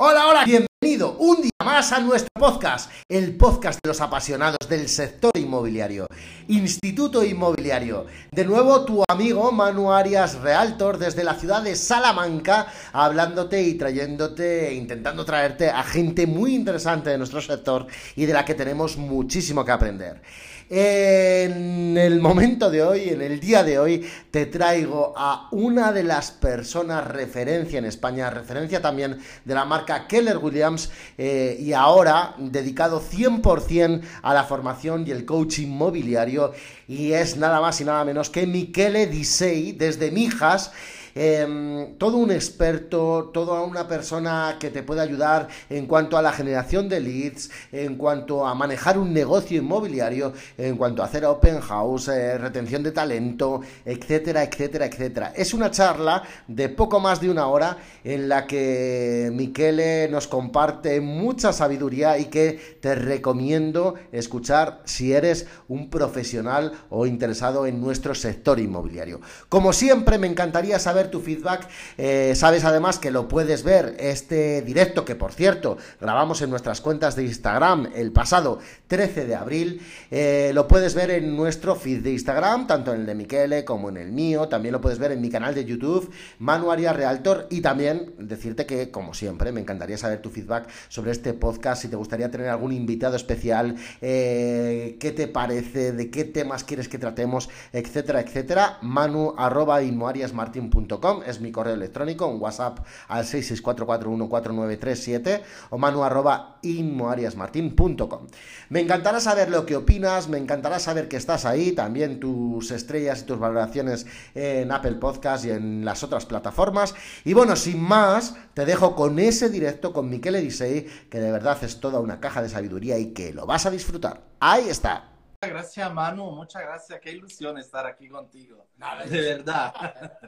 Hola, hola, bienvenido un día más a nuestro podcast, el podcast de los apasionados del sector inmobiliario, Instituto Inmobiliario. De nuevo tu amigo Manu Arias Realtor desde la ciudad de Salamanca, hablándote y trayéndote, intentando traerte a gente muy interesante de nuestro sector y de la que tenemos muchísimo que aprender. En el momento de hoy, en el día de hoy, te traigo a una de las personas referencia en España, referencia también de la marca Keller Williams eh, y ahora dedicado 100% a la formación y el coaching inmobiliario y es nada más y nada menos que Michele Disei desde Mijas Em, todo un experto, toda una persona que te puede ayudar en cuanto a la generación de leads, en cuanto a manejar un negocio inmobiliario, en cuanto a hacer open house, eh, retención de talento, etcétera, etcétera, etcétera. Es una charla de poco más de una hora en la que Miquele nos comparte mucha sabiduría y que te recomiendo escuchar si eres un profesional o interesado en nuestro sector inmobiliario. Como siempre, me encantaría saber tu feedback. Eh, sabes además que lo puedes ver este directo, que por cierto grabamos en nuestras cuentas de Instagram el pasado 13 de abril. Eh, lo puedes ver en nuestro feed de Instagram, tanto en el de Miquele como en el mío. También lo puedes ver en mi canal de YouTube, Manuaria Realtor. Y también decirte que, como siempre, me encantaría saber tu feedback sobre este podcast. Si te gustaría tener algún invitado especial, eh, qué te parece, de qué temas quieres que tratemos, etcétera, etcétera. Manu arroba es mi correo electrónico, un WhatsApp al 664414937 o manu arroba inmoariasmartin.com. Me encantará saber lo que opinas, me encantará saber que estás ahí, también tus estrellas y tus valoraciones en Apple Podcast y en las otras plataformas. Y bueno, sin más, te dejo con ese directo con Miquel Edisei, que de verdad es toda una caja de sabiduría y que lo vas a disfrutar. Ahí está. Muchas gracias, Manu. Muchas gracias. Qué ilusión estar aquí contigo. de verdad.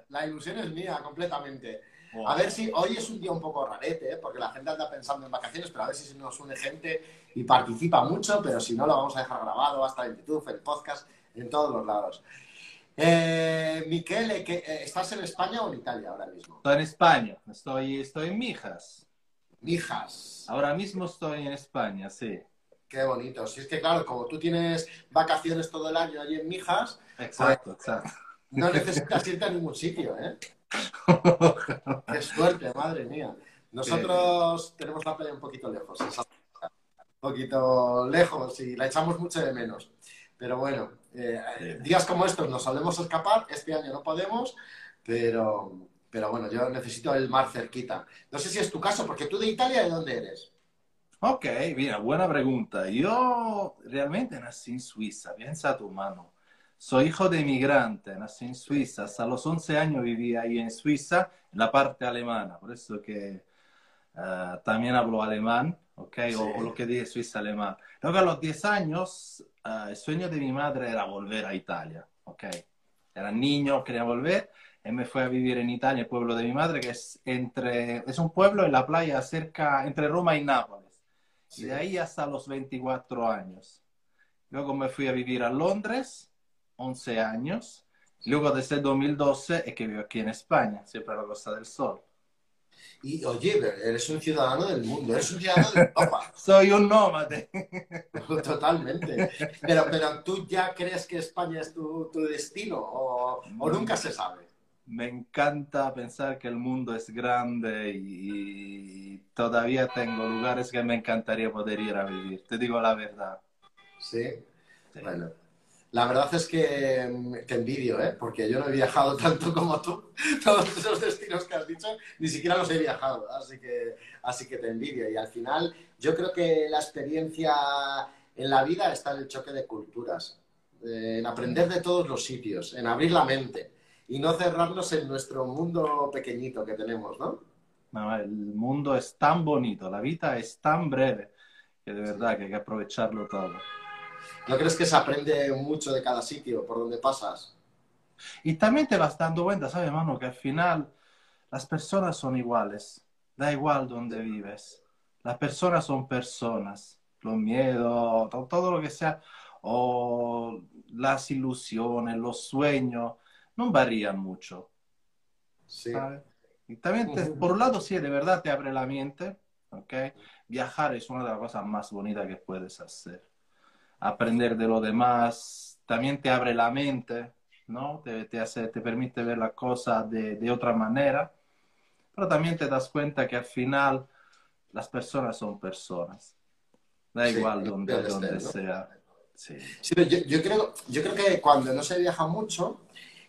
La ilusión es mía, completamente. A ver si hoy es un día un poco rarete, ¿eh? porque la gente anda pensando en vacaciones, pero a ver si nos une gente y participa mucho, pero si no, lo vamos a dejar grabado hasta en YouTube, en podcast, en todos los lados. Eh, Miquel, ¿estás en España o en Italia ahora mismo? Estoy en España, estoy, estoy en Mijas. Mijas. Ahora mismo estoy en España, sí. Qué bonito. Si es que, claro, como tú tienes vacaciones todo el año allí en Mijas, exacto, pues, exacto. no necesitas irte a ningún sitio, ¿eh? Qué suerte, madre mía. Nosotros tenemos la playa un poquito lejos, un poquito lejos y la echamos mucho de menos. Pero bueno, eh, días como estos nos solemos escapar, este año no podemos, pero, pero bueno, yo necesito el mar cerquita. No sé si es tu caso, porque tú de Italia, ¿de dónde eres? Ok, mira, buena pregunta. Yo realmente nací en Suiza, piensa tu mano. Soy hijo de inmigrante, nací en Suiza. Hasta los 11 años viví ahí en Suiza, en la parte alemana. Por eso que eh, también hablo alemán, ¿ok? O, lo que dice Suiza alemán. Luego a los 10 años, eh, el sueño de mi madre era volver a Italia, ¿ok? Era niño, quería volver. Y me fui a vivir en Italia, el pueblo de mi madre, que es entre, es un pueblo en la playa cerca, entre Roma y Nápoles. Y de ahí hasta los 24 años. Luego me fui a vivir a Londres, 11 años. Luego desde 2012 es que vivo aquí en España, siempre a la Costa del Sol. Y oye, eres un ciudadano del mundo, eres un ciudadano de Europa. Soy un nómade. Totalmente. Pero, pero tú ya crees que España es tu, tu destino o, o nunca se sabe me encanta pensar que el mundo es grande y, todavía tengo lugares que me encantaría poder ir a vivir. Te digo la verdad. Sí. Bueno, la verdad es que mm, te envidio, ¿eh? porque yo no he viajado tanto como tú. Todos esos destinos que has dicho, ni siquiera los he viajado. Así que, así que te envidio. Y al final, yo creo que la experiencia en la vida está en el choque de culturas, en aprender de todos los sitios, en abrir la mente y no cerrarnos en nuestro mundo pequeñito que tenemos, ¿no? No, el mundo es tan bonito, la vida es tan breve que de verdad que hay que aprovecharlo todo. ¿No crees que se aprende mucho de cada sitio por donde pasas? Y también te vas dando cuenta, ¿sabes, hermano? Que al final las personas son iguales, da igual donde vives. Las personas son personas, los miedos, todo lo que sea, o las ilusiones, los sueños, no varían mucho. Sí. Y también, por un lado, sí, de verdad te abre la mente, ¿ok? Viajar es una de las cosas más bonitas que puedes hacer. Aprender de lo demás también te abre la mente, ¿no? Te, te, hace, te permite ver las cosas de, de otra manera, pero también te das cuenta que al final las personas son personas. Da Sí, igual donde, donde estén, ¿no? sea. Sí. Sí, yo, yo creo, yo creo que cuando no se viaja mucho,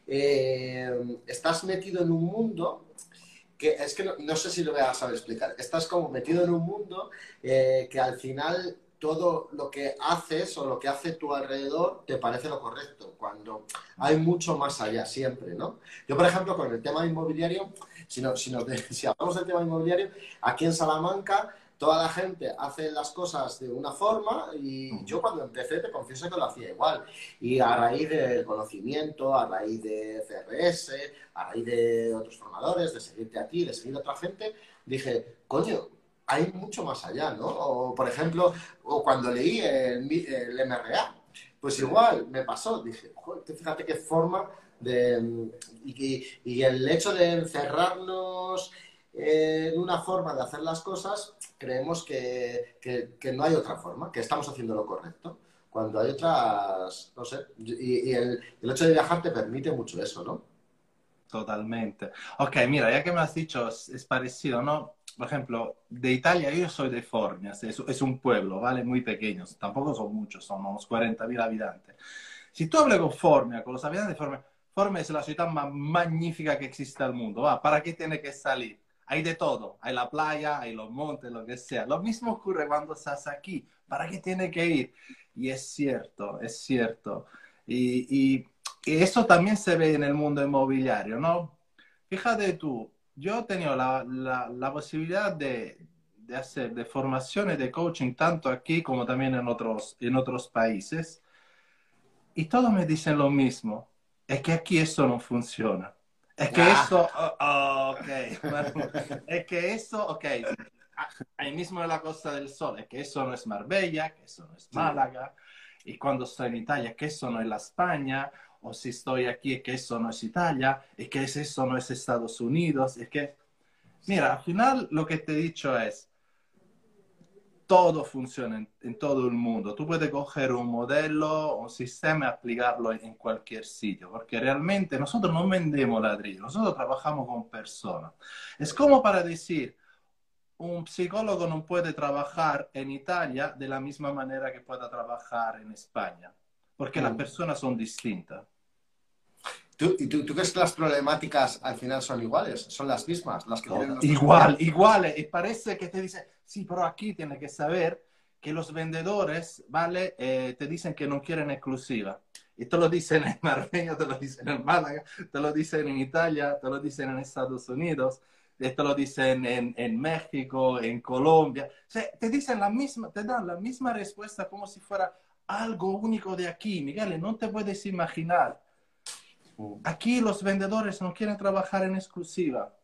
eh, estás metido en un mundo que es que no, sé si lo voy a saber explicar. Estás como metido en un mundo eh, que al final todo lo que haces o lo que hace tu alrededor te parece lo correcto, cuando hay mucho más allá siempre, ¿no? Yo, por ejemplo, con el tema inmobiliario, si, no- si hablamos del tema inmobiliario, aquí en Salamanca toda la gente hace las cosas de una forma y yo cuando empecé te confieso que lo hacía igual. Y a raíz del conocimiento, a raíz de CRS, a raíz de otros formadores, de seguirte a ti, de seguir a otra gente, dije, coño, hay mucho más allá, ¿no? O, por ejemplo, o cuando leí el, MRA, pues igual me pasó, dije, "Joder, tú fíjate qué forma de... Y el hecho de encerrarnos en una forma de hacer las cosas, creemos que, que- que no hay otra forma, que estamos haciendo lo correcto. Cuando hay otras, no sé, y, y el, el hecho de viajar te permite mucho eso, ¿no? Totalmente. Ok, mira, ya que me has dicho, es, parecido, ¿no? Por ejemplo, de Italia yo soy de Formias, es, es un pueblo, ¿vale? Muy pequeño, tampoco son muchos, son unos 40.000 habitantes. Si tú hablas con Formia, con los habitantes de Formia, Formia es la ciudad más magnífica que existe al mundo, ¿va? ¿Para qué tiene que salir? Hay de todo, hay la playa, hay los montes, lo que sea. Lo mismo ocurre cuando estás aquí, ¿para qué tiene que ir? Y es cierto, es cierto. Y, eso también se ve en el mundo inmobiliario, ¿no? Fíjate tú, yo he tenido la, posibilidad de, de, hacer de formaciones de coaching tanto aquí como también en otros, en otros países y todos me dicen lo mismo, es que aquí esto no funciona. Es que Ah. esto, oh, oh, ok, bueno, es que eso, ok, ahí mismo en la Costa del Sol, es que eso no es Marbella, que eso no es Málaga, y cuando estoy en Italia, que eso no es la España, o si estoy aquí, que eso no es Italia, y que eso no es Estados Unidos, es que, mira, al final lo que te he dicho es, todo funciona en, en, todo el mundo. Tú puedes coger un modelo, un sistema y aplicarlo en, en, cualquier sitio, porque realmente nosotros no vendemos ladrillos, nosotros trabajamos con personas. Es como para decir, un psicólogo no puede trabajar en Italia de la misma manera que pueda trabajar en España, porque mm. las personas son distintas. ¿Tú, ¿Y tú, tú, crees que las problemáticas al final son iguales? ¿Son las mismas? Las que igual, igual. Y parece que te dice, sí, pero aquí tienes que saber que los vendedores, ¿vale? Eh, te dicen que no quieren exclusiva. Y te lo dicen en Marbella, te lo dicen en Málaga, te lo dicen en Italia, te lo dicen en Estados Unidos, te lo dicen en, en México, en Colombia. O sea, te dicen la misma, te dan la misma respuesta como si fuera algo único de aquí. Miguel, no te puedes imaginar. Aquí los vendedores no quieren trabajar en exclusiva.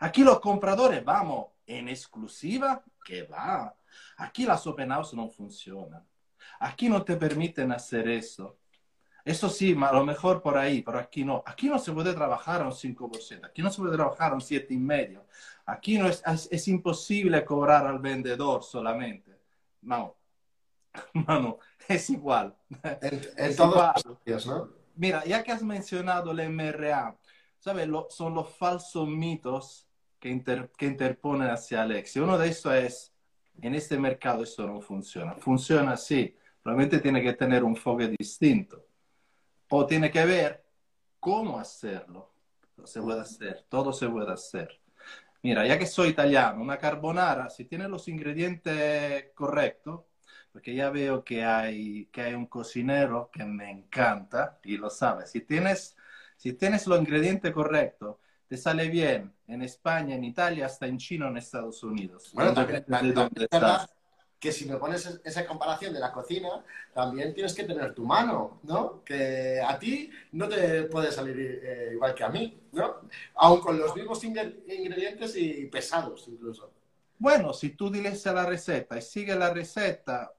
Aquí los compradores, vamos, en exclusiva, que va. Aquí las open house no funcionan. Aquí no te permiten hacer eso. Eso sí, a lo mejor por ahí, pero aquí no. Aquí no se puede trabajar a un 5%, aquí no se puede trabajar a un 7,5%. Aquí no es, es, es imposible cobrar al vendedor solamente. No, no, es igual. En, en es todos igual. los sitios, ¿no? Mira, ya que has mencionado el MRA, ¿sabes? Lo, son los falsos mitos que, inter, que interponen hacia Alexi. Uno de esos es, en este mercado eso no funciona. Funciona así, realmente tiene que tener un enfoque distinto. O tiene que ver cómo hacerlo. Se puede hacer, todo se puede hacer. Mira, ya que soy italiano, una carbonara, si tiene los ingredientes correctos, porque ya veo que hay, que hay un cocinero que me encanta y lo sabe. Si tienes, si tienes los ingredientes correctos, te sale bien en España, en Italia, hasta en China, en Estados Unidos. Bueno, también, también, también es verdad que si me pones esa comparación de la cocina, también tienes que tener tu mano, ¿no? Que a ti no te puede salir eh, igual que a mí, ¿no? Aun con los mismos ingredientes y pesados incluso. Bueno, si tú diles la receta y sigue la receta,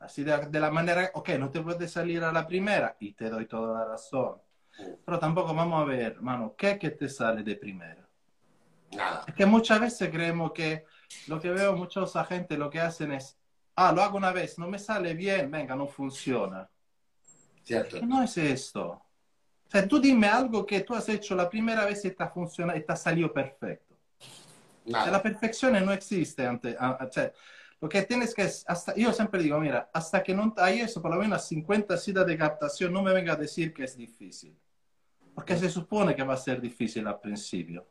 así de, de, la manera, ok, no te puede salir a la primera y te doy toda la razón. Pero tampoco vamos a ver, mano, ¿qué es que te sale de primera? Nada. Es que muchas veces creemos que lo que veo muchos agentes lo que hacen es, ah, lo hago una vez, no me sale bien, venga, no funciona. Cierto. No es esto. O sea, tú dime algo que tú has hecho la primera vez y te ha funcionado y te ha salido perfecto. Nada. La perfección no existe. Ante, a- a- cioè, lo que tienes que hasta, yo siempre digo, mira, hasta que no hay eso, por lo menos 50 citas de captación, no me venga a decir que es difícil. Porque se supone que va a ser difícil al principio.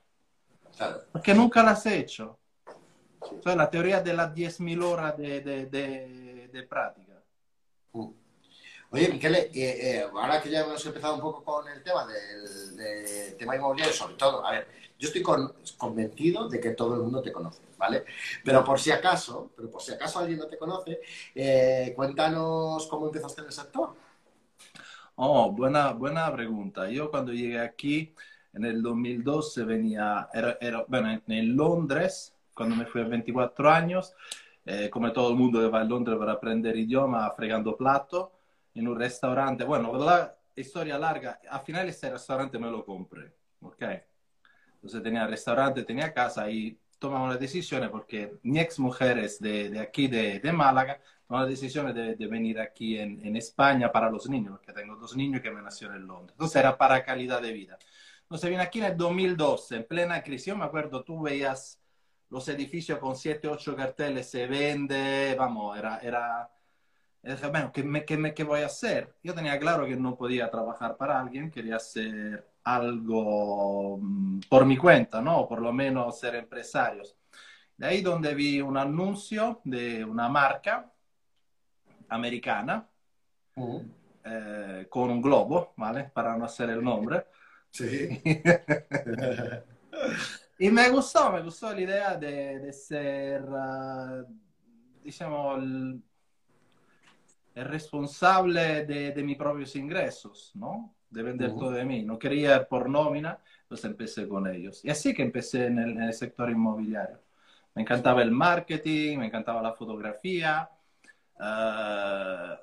Porque nunca las he hecho. O sea, la teoría de las 10.000 horas de, de, de, de práctica. Mm. Oye, Miquele, eh, eh, ahora que ya hemos empezado un poco con el tema del, del tema inmobiliario, sobre todo, a ver, yo estoy con- convencido de que todo el mundo te conoce, ¿vale? Pero por si acaso, pero por si acaso alguien no te conoce, eh, cuéntanos cómo empezaste en el sector. Oh, buena, buena pregunta. Yo cuando llegué aquí en el 2012 venía, era, era- bueno, en, Londres, cuando me fui a 24 años, eh, come todo el mundo que va a Londres para aprender idioma, fregando plato, en un restaurante. Bueno, la historia larga, al final ese restaurante me lo compré, ¿ok? Entonces tenía restaurante, tenía casa y tomamos la decisión porque mi ex mujer es de, de aquí, de, de Málaga, tomó la decisión de, de venir aquí en, en España para los niños, porque tengo dos niños que me nacieron en Londres. Entonces era para calidad de vida. Entonces vine aquí en el 2012, en plena crisis. Yo me acuerdo, tú veías los edificios con 7, 8 carteles, se vende, vamos, era... era y dije, bueno, ¿qué, me- qué, me- qué voy a hacer? Yo tenía claro que no podía trabajar para alguien, quería hacer algo mm, por mi cuenta, ¿no? Por lo menos ser empresarios. De ahí donde vi un anuncio de una marca americana eh, con un globo, ¿vale? Para no hacer el nombre. Sí. Y me gustó, me gustó la idea de, de ser, diciamo, el, el responsable de, de mis propios ingresos, ¿no? De vender Ujú. todo de mí. No quería por nómina, entonces empecé con ellos. Y así que empecé en el, en el sector inmobiliario. Me encantaba el marketing, me encantaba la fotografía. ah,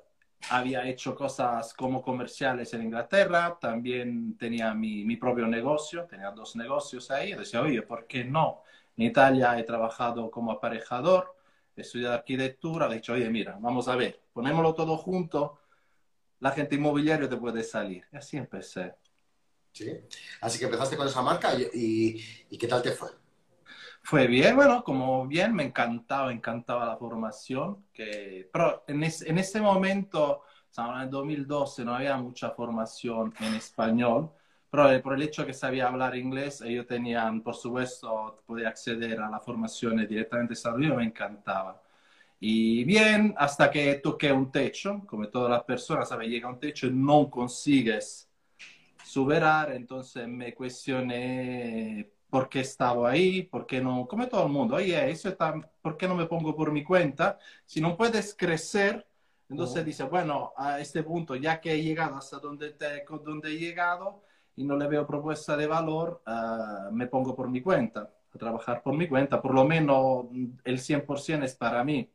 había hecho cosas como comerciales en Inglaterra, también tenía mi, mi propio negocio, tenía dos negocios ahí. Decía, oye, ¿por qué no? En Italia he trabajado como aparejador, estudiado arquitectura, he dicho, oye, mira, vamos a ver, ponémoslo todo junto, la gente inmobiliario te puede salir. Y así empecé. Sí. Así que empezaste con esa marca y, y- ¿y qué tal te fue? Fue bien, bueno, como bien, me encantaba, encantaba la formación, que, pero en, es- en ese momento, estamos en el 2012, no había mucha formación en español, pero eh, por el hecho que sabía hablar inglés, ellos tenían, por supuesto, podía acceder a la formación directamente en Estados Unidos, me encantaba. Y bien, hasta que toqué un techo, como todas las personas, ¿sabes? Llega un techo y no consigues superar, entonces me cuestioné por qué estaba ahí, por qué no, como todo el mundo, oye, eso está, ¿por qué no me pongo por mi cuenta? Si no puedes crecer, entonces Ujú. dice, bueno, a este punto, ya que he llegado hasta donde, te- donde he llegado y no le veo propuesta de valor, ah, me pongo por mi cuenta, a trabajar por mi cuenta, por lo menos mm, el 100% es para mí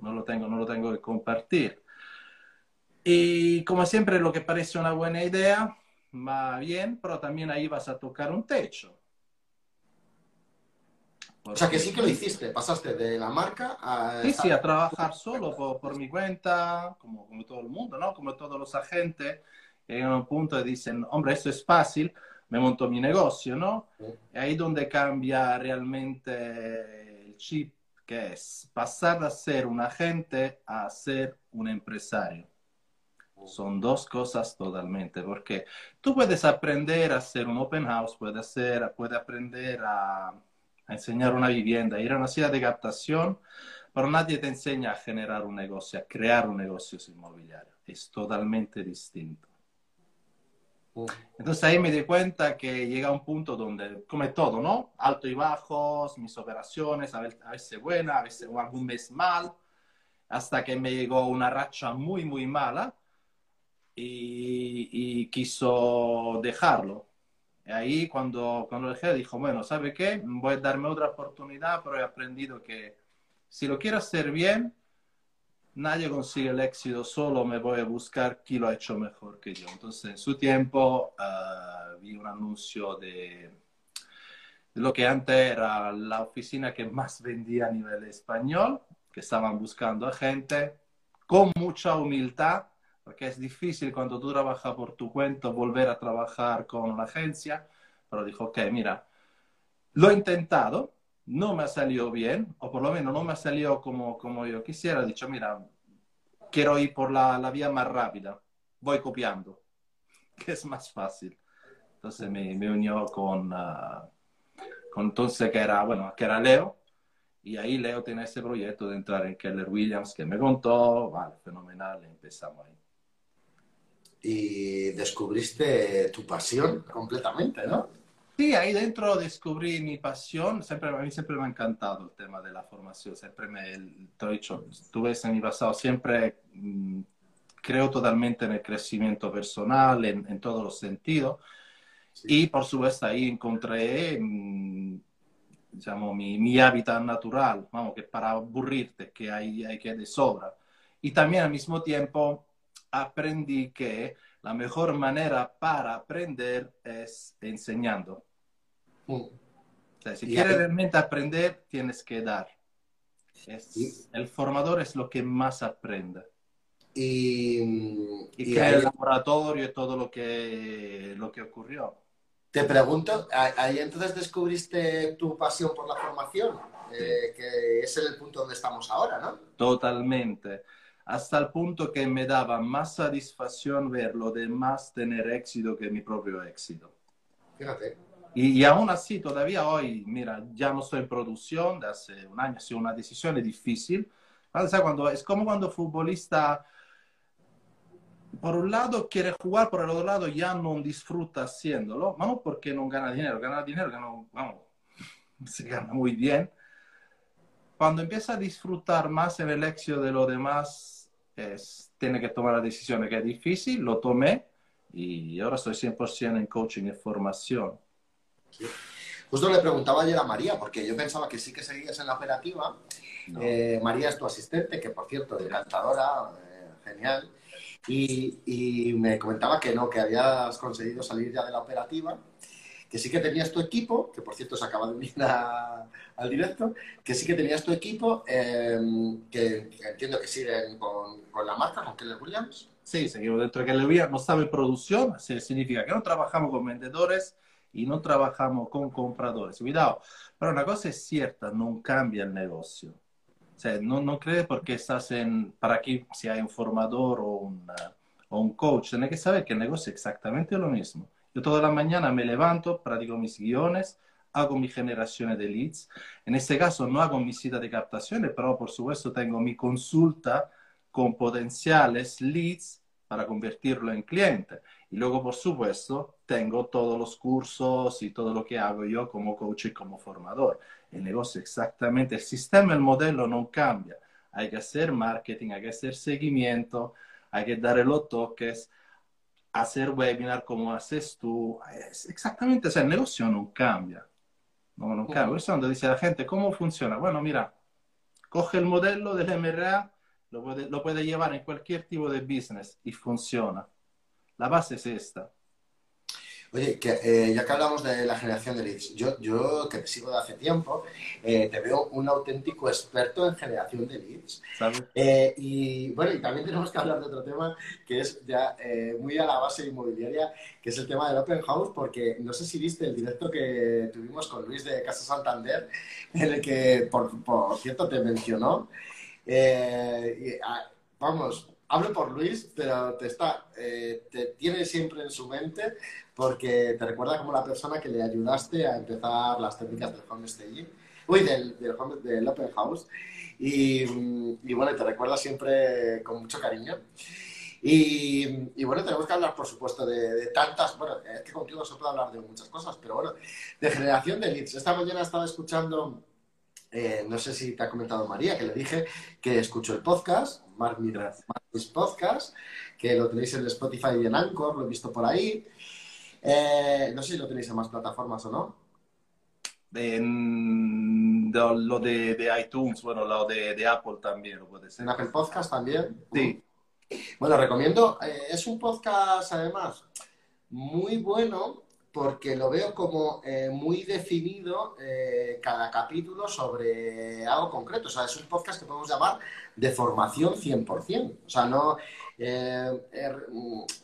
no lo tengo, no lo tengo que compartir. Y como siempre, lo que parece una buena idea va bien, pero también ahí vas a tocar un techo. O sea que sí que lo hiciste, pasaste de la marca a... Sí, sí, a trabajar solo por, por mi cuenta, como, como todo el mundo, ¿no? Como todos los agentes, llegan a un punto y dicen, hombre, esto es fácil, me monto mi negocio, ¿no? Sí. Y ahí donde cambia realmente el chip, que es pasar de ser un agente a ser un empresario. Son dos cosas totalmente, porque tú puedes aprender a hacer un open house, puedes, hacer, puedes aprender a, a enseñar una vivienda, ir a una ciudad de captación, pero nadie te enseña a generar un negocio, a crear un negocio inmobiliario. Es totalmente distinto. Entonces ahí me di cuenta que llega un punto donde, como todo, ¿no? Alto y bajos, mis operaciones, a veces, buena, a veces algún mes mal, hasta que me llegó una racha muy, muy mala y, y quiso dejarlo. Y ahí cuando, cuando dejé, dijo, bueno, ¿sabe qué? Voy a darme otra oportunidad, pero he aprendido que si lo quiero hacer bien, nadie consigue el éxito, solo me voy a buscar quién lo ha hecho mejor que yo. Entonces, en su tiempo, uh, vi un anuncio de, lo que antes era la oficina que más vendía a nivel español, que estaban buscando a gente con mucha humildad, porque es difícil cuando tú trabajas por tu cuenta volver a trabajar con la agencia, pero dijo, ok, mira, lo he intentado, no me ha salido bien, o por lo menos no me ha salido como, como yo quisiera, dicho, mira, quiero ir por la, la vía más rápida, voy copiando, que es más fácil. Entonces me, me unió con, uh, con entonces que era, bueno, que era Leo, y ahí Leo tiene ese proyecto de entrar en Keller Williams que me contó, vale, fenomenal, empezamos ahí. Y descubriste tu pasión completamente, ¿no? Sí, ahí dentro descubrí mi pasión. Siempre, a mí siempre me ha encantado el tema de la formación. Siempre me, te he dicho, tú ves en mi pasado, siempre mmm, creo totalmente en el crecimiento personal, en, en todos los sentidos. Sí. Y por supuesto ahí encontré mmm, diciamo, mi, mi, hábitat natural, vamos, que para aburrirte, que hay, hay que de sobra. Y también al mismo tiempo aprendí que la mejor manera para aprender es enseñando. Mm. O sea, si y quieres hay... realmente aprender, tienes que dar. Es, ¿Y? El formador es lo que más aprende. Y, y, y crea hay... el laboratorio y todo lo que, lo que ocurrió. Te pregunto, ahí entonces descubriste tu pasión por la formación, eh, que es el punto donde estamos ahora, ¿no? Totalmente. Hasta el punto que me daba más satisfacción ver lo demás tener éxito que mi propio éxito. Fíjate. Y, y, aún así, todavía hoy, mira, ya no estoy en producción, de hace un año ha sido una decisión difícil. O sea, cuando, es como cuando futbolista por un lado quiere jugar, por el otro lado ya no disfruta haciéndolo. Vamos, porque no gana dinero. Gana dinero, gana, vamos, se gana muy bien. Cuando empieza a disfrutar más en el éxito de lo demás, es, tiene que tomar la decisión que es difícil. Lo tomé y ahora estoy 100% en coaching y formación. Sí. Justo le preguntaba ayer a María, porque yo pensaba que sí que seguías en la operativa. No. Eh, María es tu asistente, que por cierto, encantadora, eh, genial. Y, y, me comentaba que no, que habías conseguido salir ya de la operativa, que sí que tenías tu equipo, que por cierto se acaba de unir a, al directo, que sí que tenías tu equipo, eh, que, que, entiendo que siguen con, con, la marca, con Keller Williams. Sí, seguimos dentro de Keller Williams, no estaba en producción, significa que no trabajamos con vendedores y no trabajamos con compradores. Cuidado, pero una cosa es cierta, no cambia el negocio. O sea, no, no cree porque estás en, para aquí si hay un formador o, una, o un coach, tienes que saber que el negocio es exactamente lo mismo. Yo toda la mañana me levanto, practico mis guiones, hago mi generación de leads. En este caso no hago mi cita de captaciones, pero por supuesto tengo mi consulta con potenciales leads para convertirlo en cliente. Y luego, por supuesto, tengo todos los cursos y todo lo que hago yo como coach y como formador. El negocio exactamente, el sistema, el modelo no cambia. Hay que hacer marketing, hay que hacer seguimiento, hay que darle los toques, hacer webinar como haces tú. Es exactamente, o sea, el negocio no cambia. No, no cambia. Por eso cuando dice la gente, ¿cómo funciona? Bueno, mira, coge el modelo del MRA, lo puede, lo puede llevar en cualquier tipo de business y funciona. La base es esta. Oye, que, eh, ya que hablamos de la generación de leads, yo, yo que te sigo de hace tiempo, eh, te veo un auténtico experto en generación de leads. Eh, y bueno, y también tenemos que hablar de otro tema que es ya muy a la base inmobiliaria, que es el tema del Open House, porque no sé si viste el directo que tuvimos con Luis de Casa Santander, en el que, por, por cierto, te mencionó. Ah, vamos, hablo por Luis, pero te, está, eh, te tiene siempre en su mente porque te recuerda como la persona que le ayudaste a empezar las técnicas del home staging, uy, del, del, home, del open house. Y, y, bueno, te recuerda siempre con mucho cariño. Y, y, bueno, tenemos que hablar, por supuesto, de, de, tantas, bueno, es que contigo se puede hablar de muchas cosas, pero bueno, de generación de leads. Esta mañana estaba escuchando, eh, no sé si te ha comentado María, que le dije que escuchó el podcast, Mark Mis Podcast, que lo tenéis en Spotify y en Anchor, lo he visto por ahí. Eh, no sé si lo tenéis en más plataformas o no. En de, lo de, de, iTunes, bueno, lo de, de, Apple también lo puede ser. En Apple Podcast también. Sí. Bueno, recomiendo, eh, es un podcast además muy bueno porque lo veo como eh, muy definido eh, cada capítulo sobre algo concreto. O sea, es un podcast que podemos llamar de formación 100%. O sea, no... Eh, er,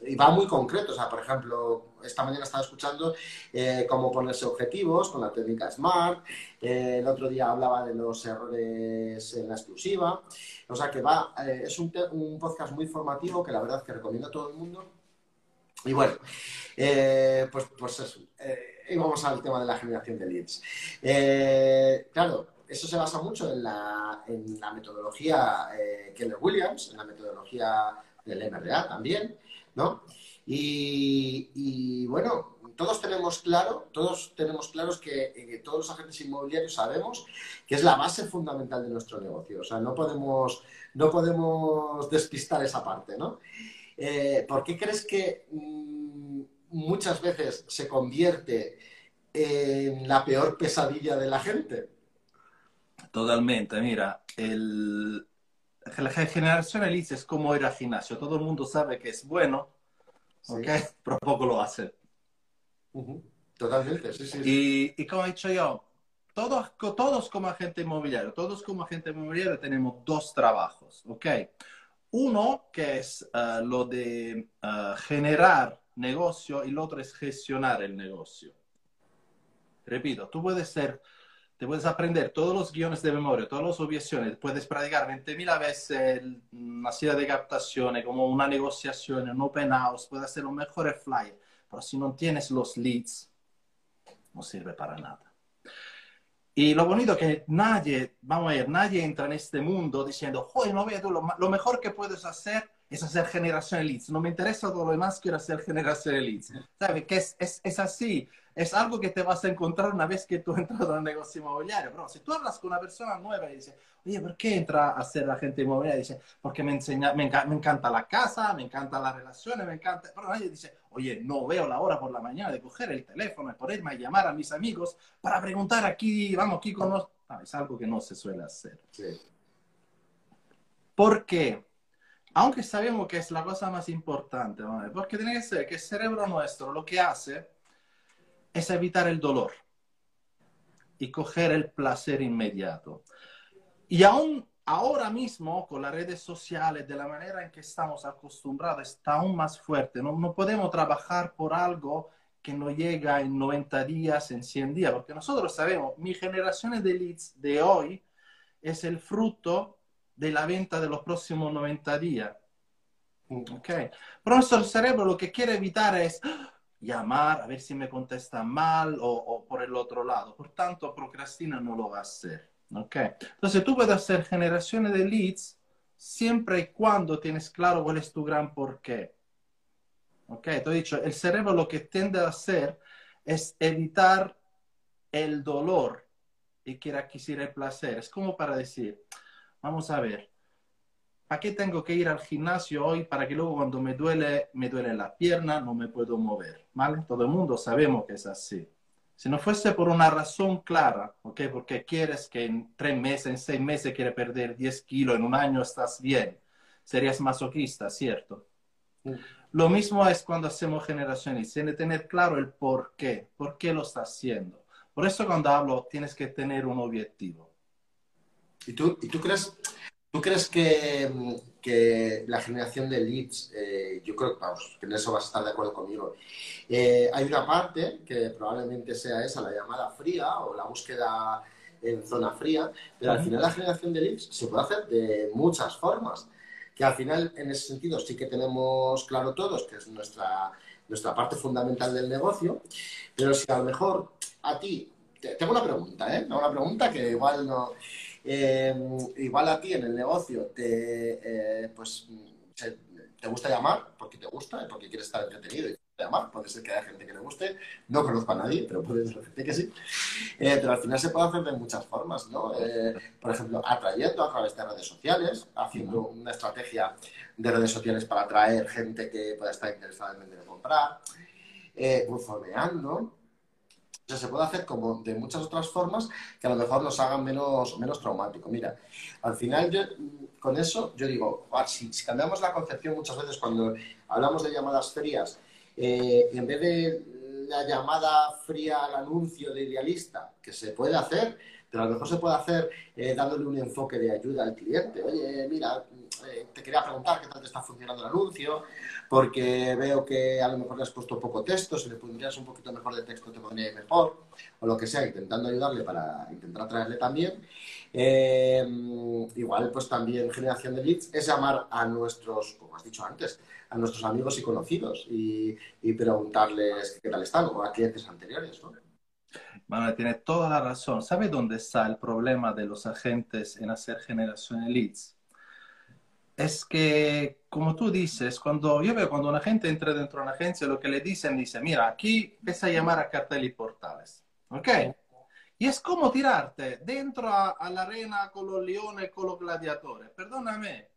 y va muy concreto. O sea, por ejemplo, esta mañana estaba escuchando cómo ponerse objetivos con la técnica SMART. el otro día hablaba de los errores en la exclusiva. O sea, que va... es un, un podcast muy formativo que la verdad que recomiendo a todo el mundo y bueno, eh, pues, pues eso. Eh, vamos al tema de la generación de leads. Eh, claro, eso se basa mucho en la, en la metodología eh, Keller Williams, en la metodología del MRA también, ¿no? Y, bueno, todos tenemos claro, todos tenemos claros que, todos los agentes inmobiliarios sabemos que es la base fundamental de nuestro negocio. O sea, no podemos, no podemos despistar esa parte, ¿no? Eh, ¿por qué crees que mm, muchas veces se convierte en la peor pesadilla de la gente? Totalmente, mira, el, la generación elite es como ir al gimnasio, todo el mundo sabe que es bueno, pero poco lo hace. Totalmente, sí, sí. Y, como he dicho yo, todos, todos como agente inmobiliario, todos como agente inmobiliario tenemos dos trabajos, ¿ok? Uno que es eh, lo de eh, generar negocio y el otro es gestionar el negocio. Repito, tú puedes ser, te puedes aprender todos los guiones de memoria, todas las objeciones, puedes practicar 20.000 veces una serie de captaciones, como una negociación, un open house, puedes hacer un mejor flyer, pero si no tienes los leads, no sirve para nada. Y lo bonito que nadie, vamos a ver, nadie entra en este mundo diciendo, joder, no veo, lo, lo mejor que puedes hacer es hacer generación de leads. No me interesa todo lo demás, quiero hacer generación de leads. ¿Sabes? Que es, es, es, así. Es algo que te vas a encontrar una vez que tú entras al negocio inmobiliario. Pero si tú hablas con una persona nueva y dices, oye, ¿por qué entra a ser agente inmobiliario? Dice, porque me, enseña, me, me, encanta la casa, me encanta las relaciones, me encanta... Pero nadie dice, oye, no veo la hora por la mañana de coger el teléfono y ponerme a llamar a mis amigos para preguntar aquí, vamos, aquí con los... es algo que no se suele hacer. Sí. ¿Por qué? aunque sabemos que es la cosa más importante, porque tiene que ser que el cerebro nuestro lo que hace es evitar el dolor y coger el placer inmediato. Y aún ahora mismo, con las redes sociales, de la manera en que estamos acostumbrados, está aún más fuerte. No, no podemos trabajar por algo que no llega en 90 días, en 100 días, porque nosotros sabemos, mi generación de leads de hoy es el fruto de la venta de los próximos 90 días. Ok. Pero nuestro cerebro lo que quiere evitar es ¡ah! llamar a ver si me contesta mal o, por el otro lado. Por tanto, procrastina no lo va a hacer. Ok. Entonces tú puedes hacer generaciones de leads siempre y cuando tienes claro cuál es tu gran porqué. Ok. Te he dicho, el cerebro lo que tiende a hacer es evitar el dolor y quiere adquirir el placer. Es como para decir, Vamos a ver. ¿Para qué tengo que ir al gimnasio hoy para que luego cuando me duele, me duele la pierna, no me puedo mover? ¿Vale? Todo el mundo sabemos que es así. Si no fuese por una razón clara, ¿ok? Porque quieres que en tres meses, en seis meses quieres perder 10 kilos, en un año estás bien, serías masoquista, ¿cierto? Lo mismo es cuando hacemos generaciones, tiene que tener claro el por qué, por qué lo estás haciendo. Por eso cuando hablo tienes que tener un objetivo. ¿Y tú, y tú crees, tú crees que, que la generación de leads, eh, yo creo vamos, que en eso vas a estar de acuerdo conmigo, eh, hay una parte que probablemente sea esa, la llamada fría o la búsqueda en zona fría, pero al final la generación de leads se puede hacer de muchas formas, que al final en ese sentido sí que tenemos claro todos que es nuestra, nuestra parte fundamental del negocio, pero si a lo mejor a ti, tengo una pregunta, ¿eh? Una pregunta que igual no eh, igual a ti en el negocio te, eh, pues, te gusta llamar porque te gusta, porque quieres estar entretenido y llamar. Puede ser que haya gente que le guste, no conozco a nadie, pero puede ser que sí. Eh, pero al final se puede hacer de muchas formas, ¿no? por ejemplo, atrayendo a través de redes sociales, haciendo una estrategia de redes sociales para atraer gente que pueda estar interesada en vender o comprar, bufoneando se puede hacer como de muchas otras formas que a lo mejor nos hagan menos, menos traumático. Mira, al final yo, con eso yo digo, si, cambiamos la concepción muchas veces cuando hablamos de llamadas frías, eh, en vez de la llamada fría al anuncio de idealista, que se puede hacer, pero a lo mejor se puede hacer eh, dándole un enfoque de ayuda al cliente. Oye, mira, eh, te quería preguntar qué tal te está funcionando el anuncio, porque veo que a lo mejor le has puesto poco texto, si le pondrías un poquito mejor de texto te pondría mejor, o lo que sea, intentando ayudarle para intentar atraerle también. Eh, igual, pues también generación de leads es llamar a nuestros, como has dicho antes, a nuestros amigos y conocidos y, y preguntarles qué tal están, o a clientes anteriores, ¿no? Manuel tiene toda la razón. ¿Sabe dónde está el problema de los agentes en hacer generación de leads? Es que, como tú dices, cuando yo veo cuando un agente entra dentro de una agencia, lo que le dicen, dice, mira, aquí empieza a llamar a cartel y portales. ¿Ok? Y es como tirarte dentro a, a la arena con los leones, con los gladiadores. Perdóname.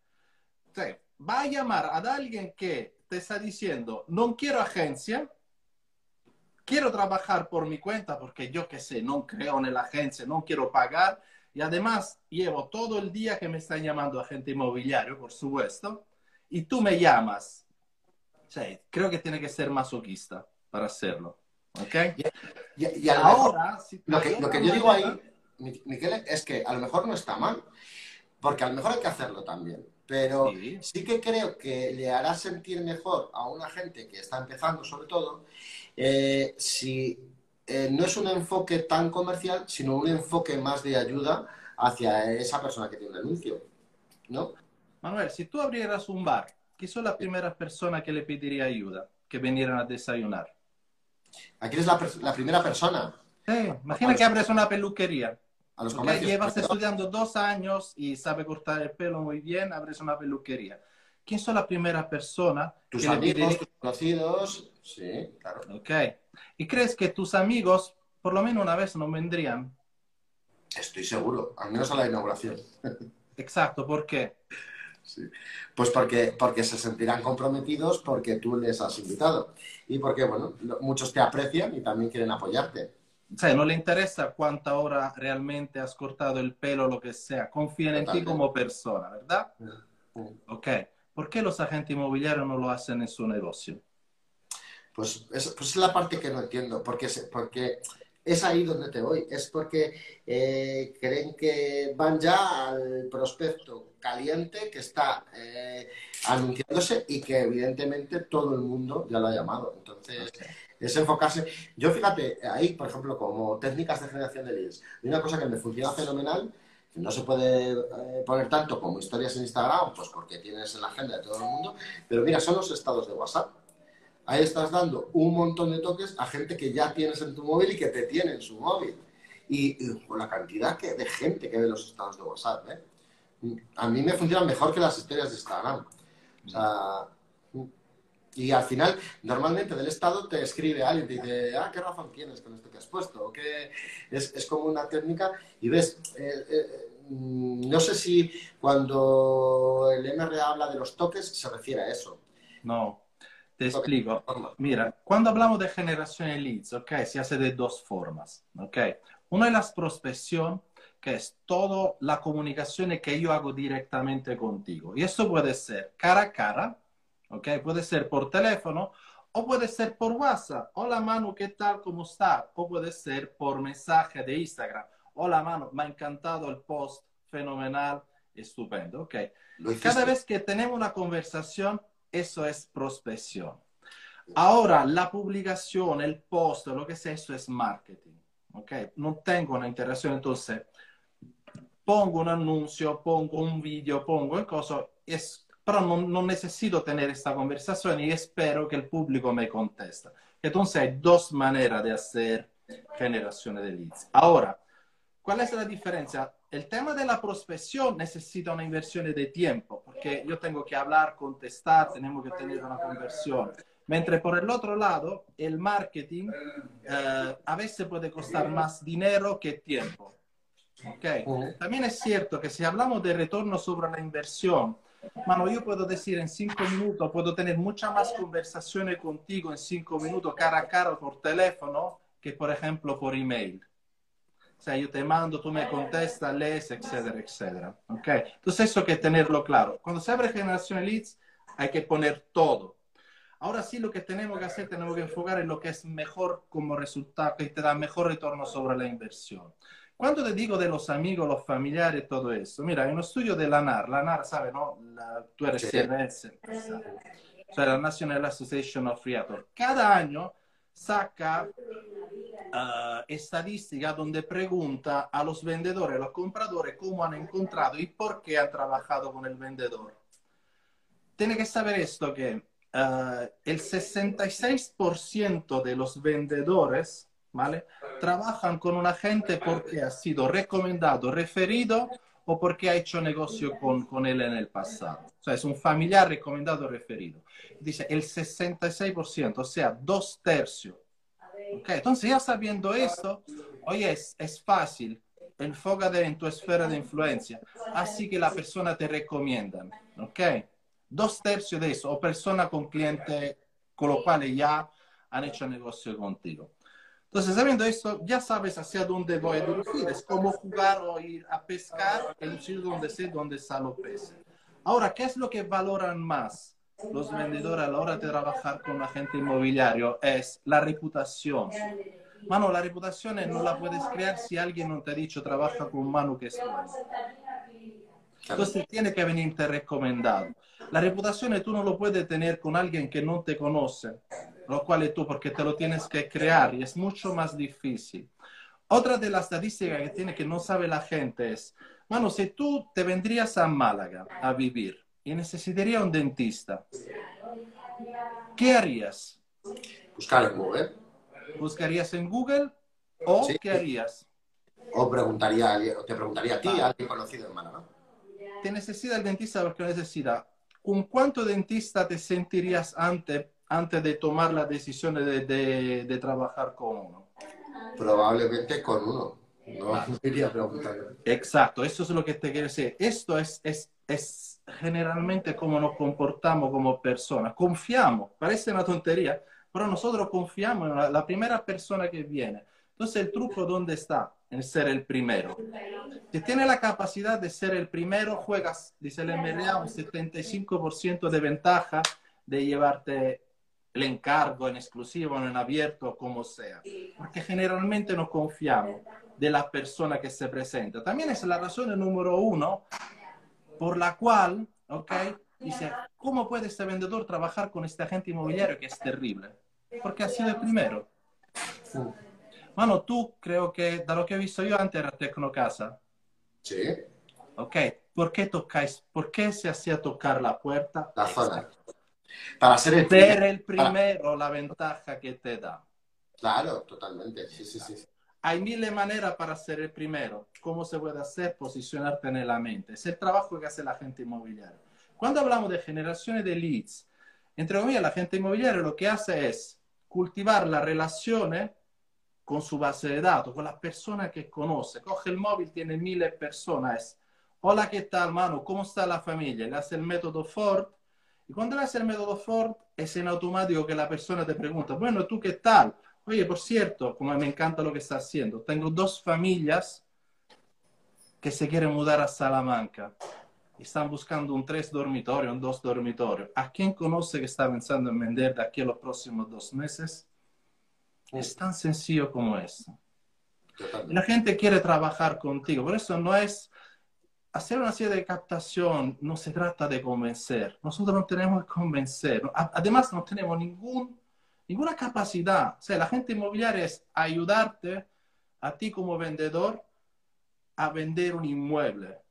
Sí. Va a llamar a alguien que te está diciendo, no quiero agencia, quiero trabajar por mi cuenta porque yo qué sé, no creo en la agencia, no quiero pagar y además llevo todo el día que me están llamando agente inmobiliario, por supuesto, y tú me llamas. Sí, creo que tiene que ser masoquista para hacerlo. ¿Ok? Y, y, y ahora, si lo, que, lo que yo digo ahí, Miquel, es que a lo mejor no está mal, porque a lo mejor hay que hacerlo también. Pero sí. sí. que creo que le hará sentir mejor a una gente que está empezando, sobre todo, eh, si eh, no es un enfoque tan comercial, sino un enfoque más de ayuda hacia esa persona que tiene un anuncio. ¿No? Manuel, si tú abrieras un bar, ¿qué son las primeras personas que le pediría ayuda? Que vinieran a desayunar. Aquí es la, la primera persona. Sí, imagina que abres una peluquería. A los okay, llevas estudiando dos años y sabe cortar el pelo muy bien, abres una peluquería. ¿Quién son las primeras personas? Tus que amigos, tus conocidos, sí, claro. Ok. ¿Y crees que tus amigos, por lo menos una vez, no vendrían? Estoy seguro, al menos a la inauguración. Exacto, ¿por qué? Sí. Pues porque, porque se sentirán comprometidos porque tú les has invitado. Y porque, bueno, muchos te aprecian y también quieren apoyarte. O sea, no le interesa cuánta hora realmente has cortado el pelo, lo que sea. Confían en ti como persona, ¿verdad? Sí. Ok. ¿Por qué los agentes inmobiliarios no lo hacen en su negocio? Pues es, pues es la parte que no entiendo. Porque, porque es ahí donde te voy. Es porque eh, creen que van ya al prospecto caliente que está eh, anunciándose y que evidentemente todo el mundo ya lo ha llamado. Entonces... Okay es enfocarse. Yo fíjate, ahí, por ejemplo, como técnicas de generación de leads, hay una cosa que me funciona fenomenal, que no se puede eh, poner tanto como historias en Instagram, pues porque tienes en la agenda de todo el mundo, pero mira, son los estados de WhatsApp. Ahí estás dando un montón de toques a gente que ya tienes en tu móvil y que te tiene en su móvil. Y, con la cantidad que, de gente que ve los estados de WhatsApp, ¿eh? a mí me funcionan mejor que las historias de Instagram. O sea, y al final, normalmente del Estado te escribe alguien, te dice, ah, ¿qué razón tienes con esto que has puesto? O que es, es, como una técnica y ves, eh, eh, no sé si cuando el MRA habla de los toques se refiere a eso. No, te explico. Mira, cuando hablamos de generación de leads, ok, se hace de dos formas, ok. Una es la prospección, que es toda la comunicación que yo hago directamente contigo. Y eso puede ser cara a cara, ¿ok? Puede ser por teléfono o puede ser por WhatsApp. Hola Manu, ¿qué tal? ¿Cómo está? O puede ser por mensaje de Instagram. Hola Manu, me ha encantado el post, fenomenal, estupendo, ¿ok? Cada vez que tenemos una conversación, eso es prospección. Ahora, la publicación, el post, lo que sea, eso es marketing, ¿ok? No tengo una interacción, entonces pongo un anuncio, pongo un video, pongo el coso, es pero no, no, necesito tener esta conversación y espero que el público me conteste. Entonces hay dos maneras de hacer generación de leads. Ahora, ¿cuál es la diferencia? El tema de la prospección necesita una inversión de tiempo, porque yo tengo que hablar, contestar, tenemos que tener una conversión. Mientras por el otro lado, el marketing eh, a veces puede costar más dinero que tiempo. Okay. También es cierto que si hablamos de retorno sobre la inversión, Mano, yo puedo decir en cinco minutos, puedo tener muchas más conversaciones contigo en cinco minutos cara a cara por teléfono que, por ejemplo, por email. O sea, yo te mando, tú me contestas, lees, etcétera, etcétera. ¿Ok? Entonces, eso hay que tenerlo claro. Cuando se abre generación leads, hay que poner todo. Ahora sí lo que tenemos que hacer, tenemos que enfocar en lo que es mejor como resultado, que te da mejor retorno sobre la inversión. Cuando te digo de los amigos, los familiares, todo eso, mira, en un estudio de la NAR, la NAR, ¿sabe, no? La, eres CNS, o sea, la National Association of Realtors. Cada año saca uh, estadística donde pregunta a los vendedores, a los compradores, cómo han encontrado y por qué han trabajado con el vendedor. Tiene que saber esto que uh, el 66% de los vendedores, ¿vale? Trabajan con un agente porque ha sido recomendado, referido o porque ha hecho negocio con, con él en el pasado. O sea, es un familiar recomendado, referido. Dice el 66%, o sea, dos tercios. Okay, entonces ya sabiendo esto, oye, es, es fácil, enfócate en tu esfera de influencia, así que la persona te recomienda, ¿ok? dos tercios de eso, o personas con clientes con los cuales ya han hecho negocio contigo. Entonces, sabiendo esto, ya sabes hacia dónde voy a dirigir. Es como jugar o ir a pescar en un sitio donde sé dónde están los peces. Ahora, ¿qué es lo que valoran más los vendedores a la hora de trabajar con un agente inmobiliario? Es la reputación. Mano, la reputación no la puedes crear si alguien no te ha dicho trabaja con un mano que es bueno. Entonces tiene que venirte recomendado. La reputación tú no lo puedes tener con alguien que no te conoce, lo cual tú, porque te lo tienes que crear y es mucho más difícil. Otra de las estadísticas que tiene que no sabe la gente es, bueno, si tú te vendrías a Málaga a vivir y necesitaría un dentista, ¿qué harías? Buscar en Google. ¿Buscarías en Google o qué harías? O preguntaría, te preguntaría a ti, a alguien conocido en Málaga te necesita el dentista porque necesita. ¿Con cuánto dentista te sentirías antes, antes de tomar la decisión de, de, trabajar con uno? Probablemente con uno. No iría Exacto, eso es lo que te quiero decir. Esto es, es, es generalmente cómo nos comportamos como personas. Confiamos, parece una tontería, pero nosotros confiamos en la, la primera persona que viene. Entonces, ¿el truco dónde está? En ser el primero. Si tienes la capacidad de ser el primero, juegas, dice el MRA, un 75% de ventaja de llevarte el encargo en exclusivo, en abierto, como sea. Porque generalmente no confiamos de la persona que se presenta. También es la razón número uno por la cual, ¿ok? Dice, ¿cómo puede este vendedor trabajar con este agente inmobiliario que es terrible? Porque ha sido el primero. Mano, tú creo que, da lo que he visto yo antes, era Tecnocasa. Sí. Ok, ¿por qué tocáis? ¿Por qué se hacía tocar la puerta? La zona. Para ser el, Ser el primero, la ventaja que te da. Claro, totalmente. Sí, sí, sí. Hay miles de maneras para ser el primero. ¿Cómo se puede hacer? Posicionarte en la mente. Es el trabajo que hace la gente inmobiliaria. Cuando hablamos de generaciones de leads, entre comillas, la gente inmobiliaria lo que hace es cultivar las relaciones con su base de datos, con las personas que conoce. Coge el móvil, tiene miles de personas. Hola, ¿qué tal, mano? ¿Cómo está la familia? Le hace el método Ford. Y cuando le hace el método Ford, es en automático que la persona te pregunta, bueno, ¿tú qué tal? Oye, por cierto, como me encanta lo que está haciendo, tengo dos familias que se quieren mudar a Salamanca. Están buscando un tres dormitorio, un dos dormitorio. ¿A quién conoce que está pensando en vender de aquí a los próximos dos meses? Es tan sencillo como eso. La gente quiere trabajar contigo, por eso no es hacer una serie de captación, no se trata de convencer. Nosotros no tenemos que convencer. Además, no tenemos ningún, ninguna capacidad. O sea, la gente inmobiliaria es ayudarte a ti como vendedor a vender un inmueble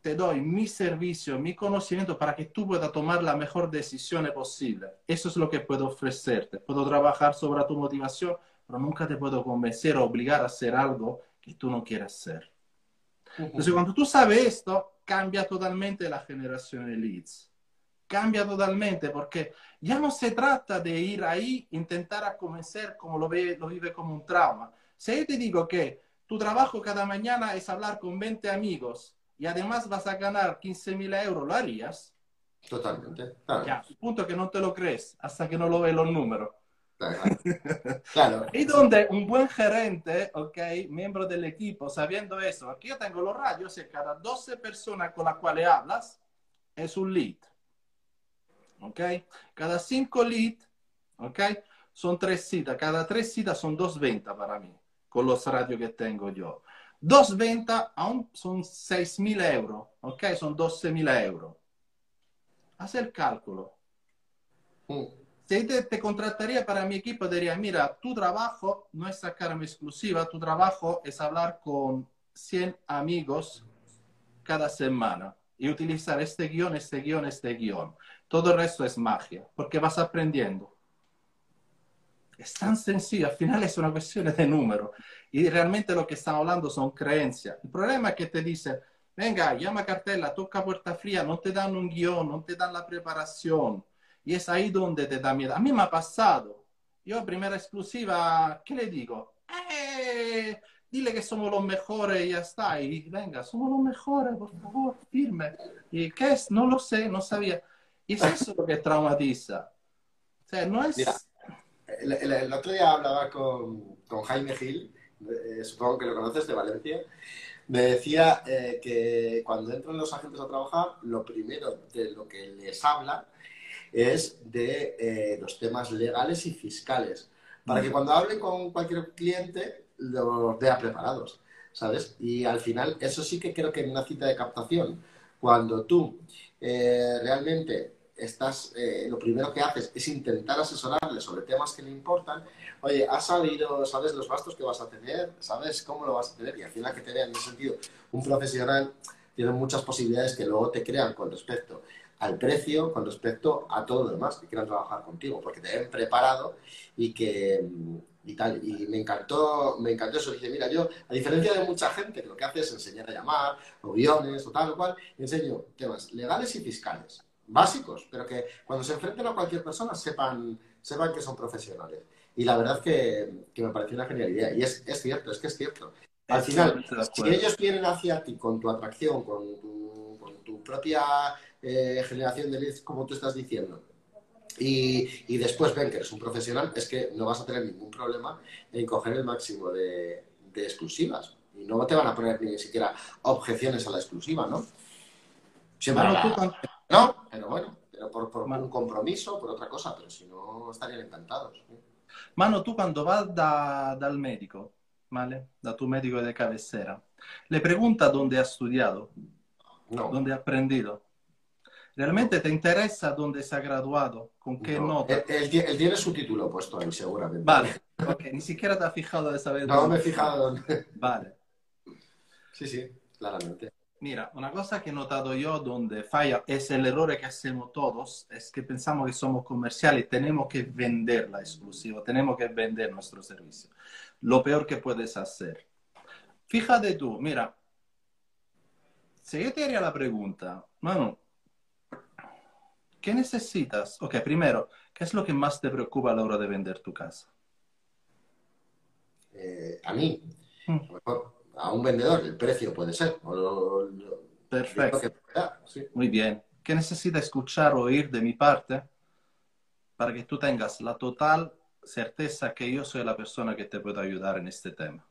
te doy mi servicio, mi conocimiento para que tú puedas tomar la mejor decisión posible. Eso es lo que puedo ofrecerte. Puedo trabajar sobre tu motivación, pero nunca te puedo convencer o obligar a hacer algo que tú no quieras hacer. Entonces, cuando tú sabes esto, cambia totalmente la generación de leads. Cambia totalmente porque ya no se trata de ir ahí, intentar a convencer como lo, ve, lo vive como un trauma. Si yo te digo que tu trabajo cada mañana es hablar con 20 amigos y además vas a ganar 15 mil euros, ¿lo harías? Totalmente. Claro. Ya, punto que no te lo crees hasta que no lo ves los números. Claro. y donde un buen gerente, ok, miembro del equipo, sabiendo eso, aquí yo tengo los radios y cada 12 personas con las cuales hablas es un lead. ¿ok? Cada cinco leads, ¿ok? Son tres citas. Cada tres citas son dos ventas para mí, con los radios que tengo yo. Dos ventas aún son 6.000 euros, ¿ok? Son 12.000 euros. Haz el cálculo. Mm. Te, te, contrataría para mi equipo, diría, mira, tu trabajo no es sacarme exclusiva, tu trabajo es hablar con 100 amigos cada semana y utilizar este guion, este guion, este guion. Todo el resto es magia, porque vas aprendiendo. Es tan sencillo, al final es una cuestión de número. Y realmente lo que están hablando son creencias. El problema es que te dicen, venga, llama cartela, toca puerta fría, no te dan un guion, no te dan la preparación. Y es ahí donde te da miedo. A mí me ha pasado. Yo, primera exclusiva, ¿qué le digo? ¡Eh! Dile que somos los mejores y ya está. Y venga, somos los mejores, por favor, firme. ¿Y qué es? No lo sé, no sabía. Y es eso lo que traumatiza. O sea, no es... Mira, el, el, el, otro día hablaba con, con Jaime Gil, eh, supongo que lo conoces, de Valencia. Me decía eh, que cuando entran los agentes a trabajar, lo primero de lo que les habla es de eh, los temas legales y fiscales, para que cuando hablen con cualquier cliente los vea preparados, ¿sabes? Y al final, eso sí que creo que en una cita de captación, cuando tú eh, realmente estás, eh, lo primero que haces es intentar asesorarle sobre temas que le importan, oye, has sabido, sabes los gastos que vas a tener, sabes cómo lo vas a tener, y al final que te vean en ese sentido, un profesional tiene muchas posibilidades que luego te crean con respecto al precio con respecto a todo lo demás que quieran trabajar contigo, porque te ven preparado y que y tal. Y me encantó, me encantó eso. Dice, mira, yo, a diferencia de mucha gente que lo que hace es enseñar a llamar, o guiones, o tal o cual, enseño temas legales y fiscales, básicos, pero que cuando se enfrenten a cualquier persona sepan, sepan que son profesionales. Y la verdad que, que me pareció una genial idea. Y es, es cierto, es que es cierto. Al final, si ellos vienen hacia ti con tu atracción, con tu, con tu propia eh, generación de leads, como tú estás diciendo, y, y, después ven que eres un profesional, es que no vas a tener ningún problema en coger el máximo de, de exclusivas. Y no te van a poner ni siquiera objeciones a la exclusiva, ¿no? Siempre Mano, la- tú cuando- No, pero bueno, pero por, por un compromiso, por otra cosa, pero si no, estarían encantados. Mano, tú cuando vas da- dal médico, ¿vale? Da tu médico de cabecera, le pregunta dónde has estudiado, No, dónde has aprendido. ¿Realmente te interesa dónde se ha graduado? ¿Con qué no. nota? Él, él él tiene su título puesto ahí, seguramente. Vale, ok, ni siquiera te has fijado de saber No dónde. me he fijado dónde. Vale. Sí, sí, claramente. Mira, una cosa que he notado yo donde falla es el error que hacemos todos, es que pensamos que somos comerciales y tenemos que vender la exclusiva, tenemos que vender nuestro servicio. Lo peor que puedes hacer. Fíjate tú, mira, si yo te haría la pregunta, mano, ¿qué necesitas? Ok, primero, ¿qué es lo que más te preocupa a la hora de vender tu casa? Eh, a mí, Mm. a, un vendedor, el precio puede ser. O lo, lo- Perfecto. que sí. Muy bien. ¿Qué necesitas escuchar o oír de mi parte para que tú tengas la total certeza que yo soy la persona que te puede ayudar en este tema?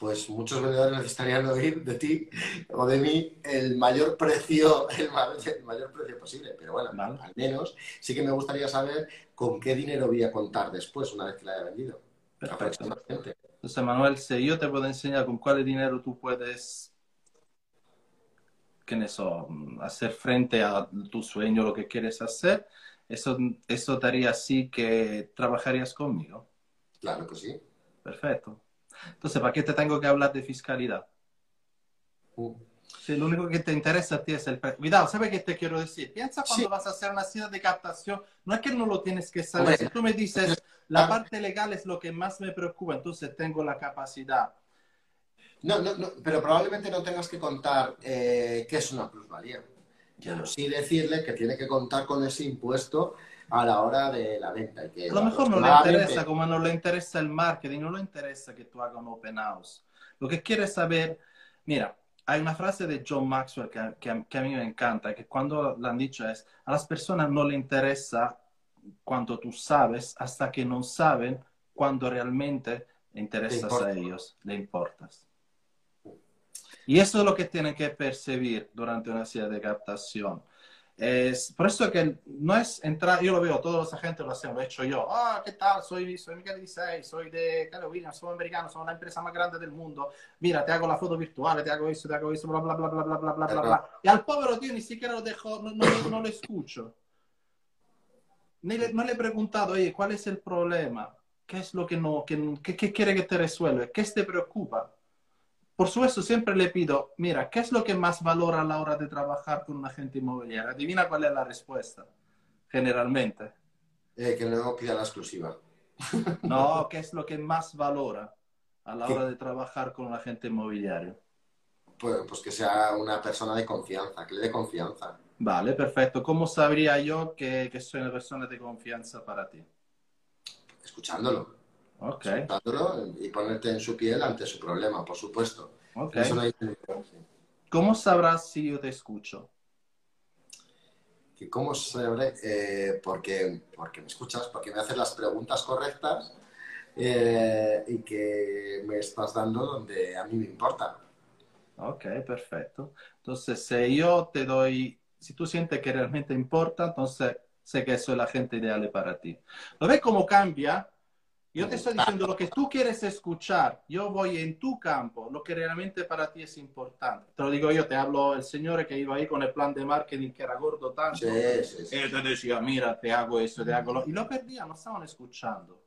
Pues muchos vendedores necesitarían oír de ti o de mí el mayor precio, el ma- el mayor precio posible. Pero bueno, Vale. al menos sí que me gustaría saber con qué dinero voy a contar después, una vez que la haya vendido. Perfecto. Entonces, Manuel, si yo te puedo enseñar con cuál dinero tú puedes, en eso, hacer frente a tu sueño, lo que quieres hacer, eso, eso te haría así que trabajarías conmigo. Claro que sí. Perfecto. Entonces, ¿para qué te tengo que hablar de fiscalidad? Mm. Si lo único que te interesa a ti es el precio. Cuidado, ¿sabes qué te quiero decir? Piensa cuando Sí. vas a hacer una cita de captación, no es que no lo tienes que saber. Hombre. Si tú me dices, la parte legal es lo que más me preocupa, entonces tengo la capacidad. No, no, no, pero probablemente no tengas que contar eh, qué es una plusvalía. Pero sí decirle que tiene que contar con ese impuesto a la hora de la venta. y que A lo mejor no le interesa, como no le interesa el marketing, no le interesa que tú hagas un open house. Lo que quiere saber, mira, hay una frase de John Maxwell que, que- que a mí me encanta, que cuando la han dicho es, a las personas no le interesa cuando tú sabes hasta que no saben cuando realmente interesas a ellos, le importas. Y eso es lo que tienen que percibir durante una serie de captación. Es, por eso que no es entrar, yo lo veo, todos los agentes lo hacen, lo he hecho yo. Ah, ¿qué tal? Soy, soy Miguel 16, soy de Keller Williams, soy americano, soy la empresa más grande del mundo. Mira, te hago la foto virtual, te hago eso, te hago eso, bla, bla, bla, bla, bla, bla, bla, bla, bla. Y al pobre tío ni siquiera lo dejo, no, no, no lo escucho. Ni le, no le he preguntado, oye, ¿cuál es el problema? ¿Qué es lo que no, que, qué, qué quiere que te resuelva? ¿Qué te preocupa? Por supuesto, siempre le pido, mira, ¿qué es lo que más valora a la hora de trabajar con un agente inmobiliario? Adivina cuál es la respuesta, generalmente. Eh, que no pida la exclusiva. No, ¿qué es lo que más valora a la hora de trabajar con un agente inmobiliario? Pues, pues que sea una persona de confianza, que le dé confianza. Vale, perfecto. ¿Cómo sabría yo que, que soy una persona de confianza para ti? Escuchándolo. Ok, Escuchándolo y ponerte en su piel ante su problema, por supuesto. ok. Eso no hay- ¿Cómo sabrás si yo te escucho? ¿Cómo sabré? Eh, porque, porque me escuchas, porque me haces las preguntas correctas eh, y que me estás dando donde a mí me importa. Ok, perfecto. Entonces, si yo te doy, si tú sientes que realmente importa, entonces sé que soy la gente ideal para ti. ¿Lo ves cómo cambia? Yo te estoy diciendo lo que tú quieres escuchar. Yo voy en tu campo, lo que realmente para ti es importante. Te lo digo yo, te hablo el señor que iba ahí con el plan de marketing que era gordo tanto. Sí, sí, sí. Y te decía, mira, te hago eso, te hago lo... Y lo perdía, no estaban escuchando.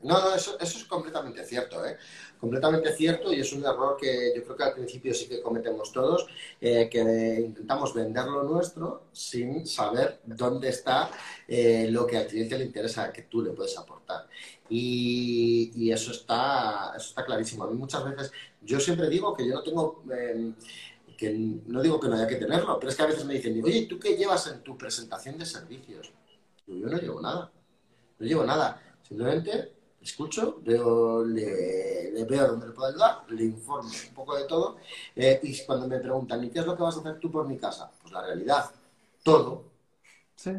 No, no, eso, eso es completamente cierto, ¿eh? Completamente cierto y es un error que yo creo que al principio sí que cometemos todos, eh, que intentamos vender lo nuestro sin saber dónde está eh, lo que al cliente le interesa que tú le puedes aportar. Y, y eso, está, eso está clarísimo. A mí muchas veces, yo siempre digo que yo no tengo... eh, que no digo que no haya que tenerlo, pero es que a veces me dicen, oye, ¿tú qué llevas en tu presentación de servicios? Yo no llevo nada, no llevo nada. Simplemente escucho, veo, le, le veo dónde le puedo ayudar, le informo un poco de todo. eh, y cuando me preguntan, ¿y qué es lo que vas a hacer tú por mi casa? Pues la realidad, todo, Sí,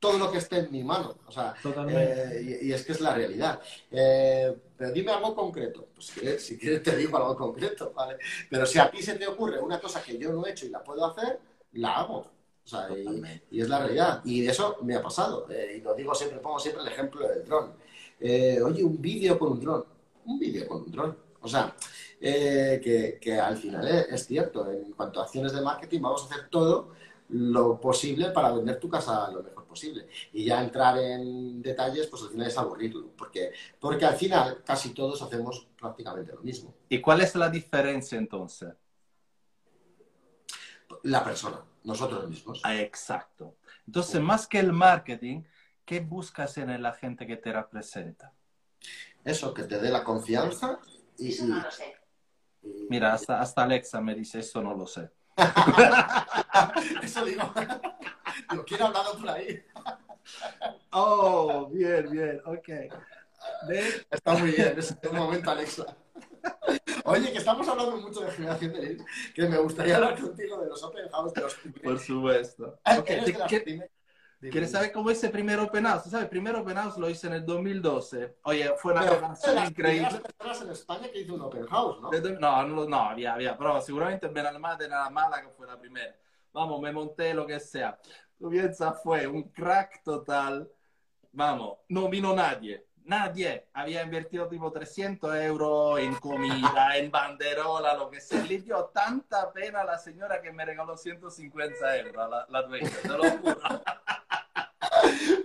todo lo que esté en mi mano. O sea, totalmente. eh, y, y es que es la realidad. Eh, pero dime algo concreto. Pues si quieres, si quieres te digo algo concreto, ¿vale? Pero si a ti se te ocurre una cosa que yo no he hecho y la puedo hacer, la hago. O sea, y, y es la realidad. Y eso me ha pasado. Eh, y lo digo siempre, pongo siempre el ejemplo del dron. Eh, oye, un vídeo con un dron. Un vídeo con un dron. O sea, eh, que, que al final es, es cierto. En cuanto a acciones de marketing, vamos a hacer todo lo posible para vender tu casa lo mejor posible. Y ya entrar en detalles, pues al final es aburrirlo. Porque, porque al final casi todos hacemos prácticamente lo mismo. ¿Y cuál es la diferencia entonces? La persona, nosotros mismos. Ah, exacto. Entonces, más que el marketing, ¿qué buscas en la gente que te representa? Eso, que te dé la confianza y... Eso no lo sé. y- Mira, hasta, hasta Alexa me dice, eso no lo sé. Eso digo. Digo, ¿quién ha hablado por ahí? Oh, bien, bien, ok. ¿Ves? Está muy bien, es un momento, Alexa. Oye, que estamos hablando mucho de generación de leads, que me gustaría hablar contigo de los open house, de los Por supuesto. Ah, Ok, ¿eres ¿te- de las qué- primeras? Dime. ¿Quieres saber cómo hice el primer Open House? ¿Sabes? El primer Open House lo hice en el 2012. Oye, fue una de relación increíble. personas en España que hizo un open house, ¿no? No, no, no, había, había, pero seguramente en Benalmádena era la mala que fue la primera. Vamos, me monté lo que sea. Tú piensas, fue un crack total. Vamos, no vino nadie. Nadie había invertido tipo 300 euros en comida, en banderola, lo que sea. Le dio tanta pena a la señora que me regaló 150 euros, la, la dueña, te lo juro.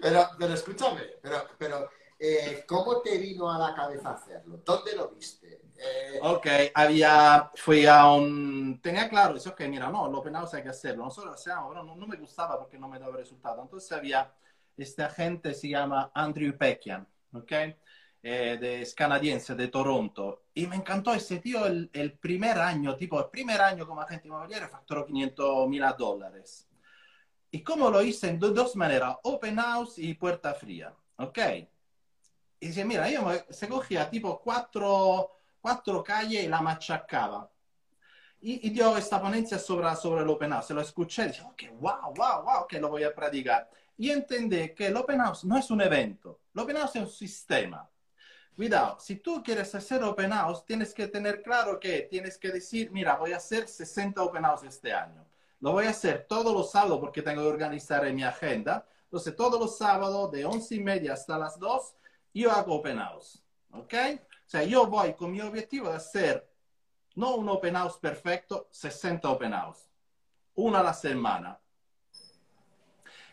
Pero, pero escúchame, pero, pero eh, ¿cómo te vino a la cabeza hacerlo? ¿Dónde lo viste? Eh, Ok, había, fui a un, tenía claro, dice, ok, mira, no, el open house hay que hacerlo, nosotros lo hacíamos, pero no, no me gustaba porque no me daba resultado. Entonces había, este agente se llama Andrew Peckian, ok, eh, de, es canadiense, de Toronto, y me encantó ese tío el, el primer año, tipo, el primer año como agente inmobiliario facturó 500 mil dólares. ¿Y cómo lo hice? En do- dos maneras, open house y puerta fría, ok. Y dice, mira, io me- se cogía tipo cuatro, cuatro calles y la machacaba. Y, y dio esta ponencia sobre, sobre el open house. Se lo escuché y dije, ok, wow, wow, wow, que lo voy a practicar. Y entendí que el open house no es un evento. El open house es un sistema. Cuidado, si tú quieres hacer open house, tienes que tener claro que tienes que decir, mira, voy a hacer 60 open house este año. Lo voy a hacer todos los sábados porque tengo que organizar en mi agenda. Entonces, todos los sábados de once y media hasta las 2, yo hago open house. ¿Ok? O sea, yo voy con mi objetivo de hacer no un open house perfecto, 60 open house. Una a la semana.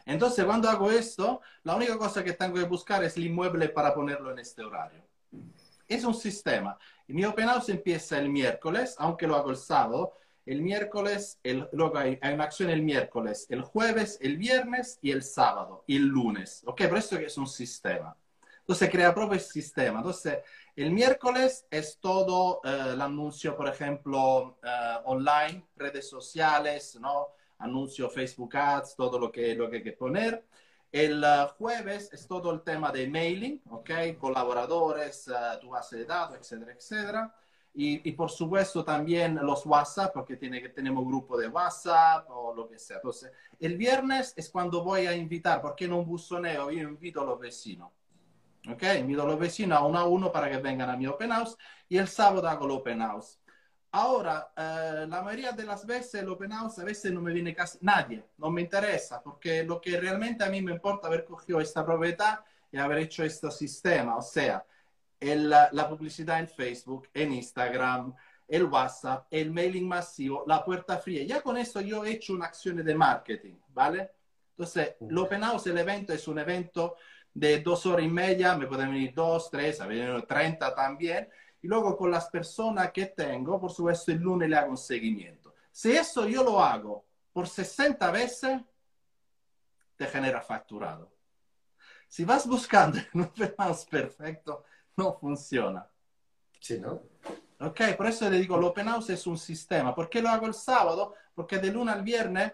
Entonces, cuando hago esto, la única cosa que tengo que buscar es el inmueble para ponerlo en este horario. Es un sistema. Mi open house empieza el miércoles, aunque lo hago el sábado. El miércoles, el, luego hay, hay, una acción el miércoles, el jueves, el viernes y el sábado, y el lunes. ¿Ok? Por eso es un sistema. Entonces, crea propio el sistema. Entonces, el miércoles es todo eh, el anuncio, por ejemplo, eh, online, redes sociales, ¿no? Anuncio Facebook Ads, todo lo que, lo que hay que poner. El uh, jueves es todo el tema de mailing, ¿ok? Colaboradores, uh, tu base de datos, etcétera, etcétera. Y, y, por supuesto también los WhatsApp, porque tiene tenemos grupo de WhatsApp o lo que sea. Entonces, el viernes es cuando voy a invitar, porque en un buzoneo yo invito a los vecinos. ¿Ok? Invito a los vecinos a uno a uno para que vengan a mi open house y el sábado hago el open house. Ahora, eh, la mayoría de las veces el open house a veces no me viene casi nadie, no me interesa, porque lo que realmente a mí me importa haber cogido esta propiedad y haber hecho este sistema, o sea, el, la publicidad en Facebook, en Instagram, el WhatsApp, el mailing masivo, la puerta fría. Ya con eso yo he hecho una acción de marketing, ¿vale? Entonces, el open house, el evento es un evento de dos horas y media, me pueden venir dos, tres, a venir treinta también y luego con las personas que tengo, por supuesto, el lunes le hago un seguimiento. Si eso yo lo hago por 60 veces, te genera facturado. Si vas buscando un más perfecto, no funciona. Sí, ¿no? Ok, por eso le digo, el open house es un sistema. ¿Por qué lo hago el sábado? Porque de lunes al viernes,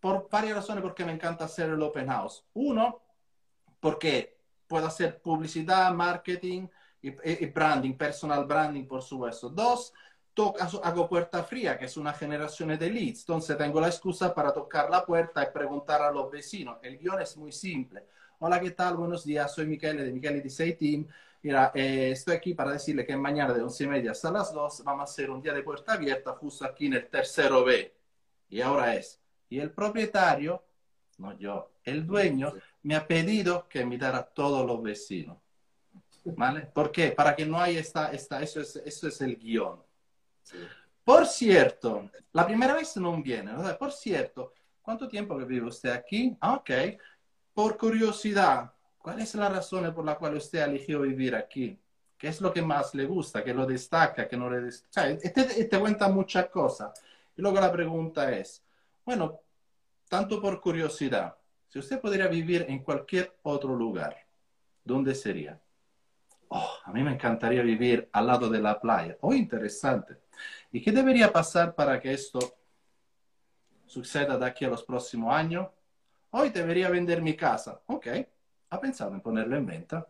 por varias razones, porque me encanta hacer el open house. Uno, porque puedo hacer publicidad, marketing, y, branding, personal branding, por supuesto. Dos, toca, hago puerta fría, que es una generación de leads. Entonces tengo la excusa para tocar la puerta y preguntar a los vecinos. El guion es muy simple. Hola, ¿qué tal? Buenos días, soy Michele de Michele Say Team. Mira, eh, estoy aquí para decirle que mañana de once y media hasta las dos vamos a hacer un día de puerta abierta justo aquí en el tercero B. Y ahora es. Y el propietario, no yo, el dueño, me ha pedido que invitara a todos los vecinos. ¿Vale? ¿Por qué? Para que no haya esta, esta eso, es, eso es el guion. Sí. Por cierto, la primera vez no viene, ¿verdad? Por cierto, ¿cuánto tiempo que vive usted aquí? Ah, ok. Por curiosidad, ¿cuál es la razón por la cual usted eligió vivir aquí? ¿Qué es lo que más le gusta? ¿Qué lo destaca? ¿Qué no le destaca? O sea, te, te cuenta muchas cosas. Y luego la pregunta es, bueno, tanto por curiosidad, si usted pudiera vivir en cualquier otro lugar, ¿dónde sería? oh, a mí me encantaría vivir al lado de la playa. Oh, interesante. ¿Y qué debería pasar para que esto suceda de aquí a los próximos años? Hoy debería vender mi casa. Ok, ha pensado en ponerlo en venta.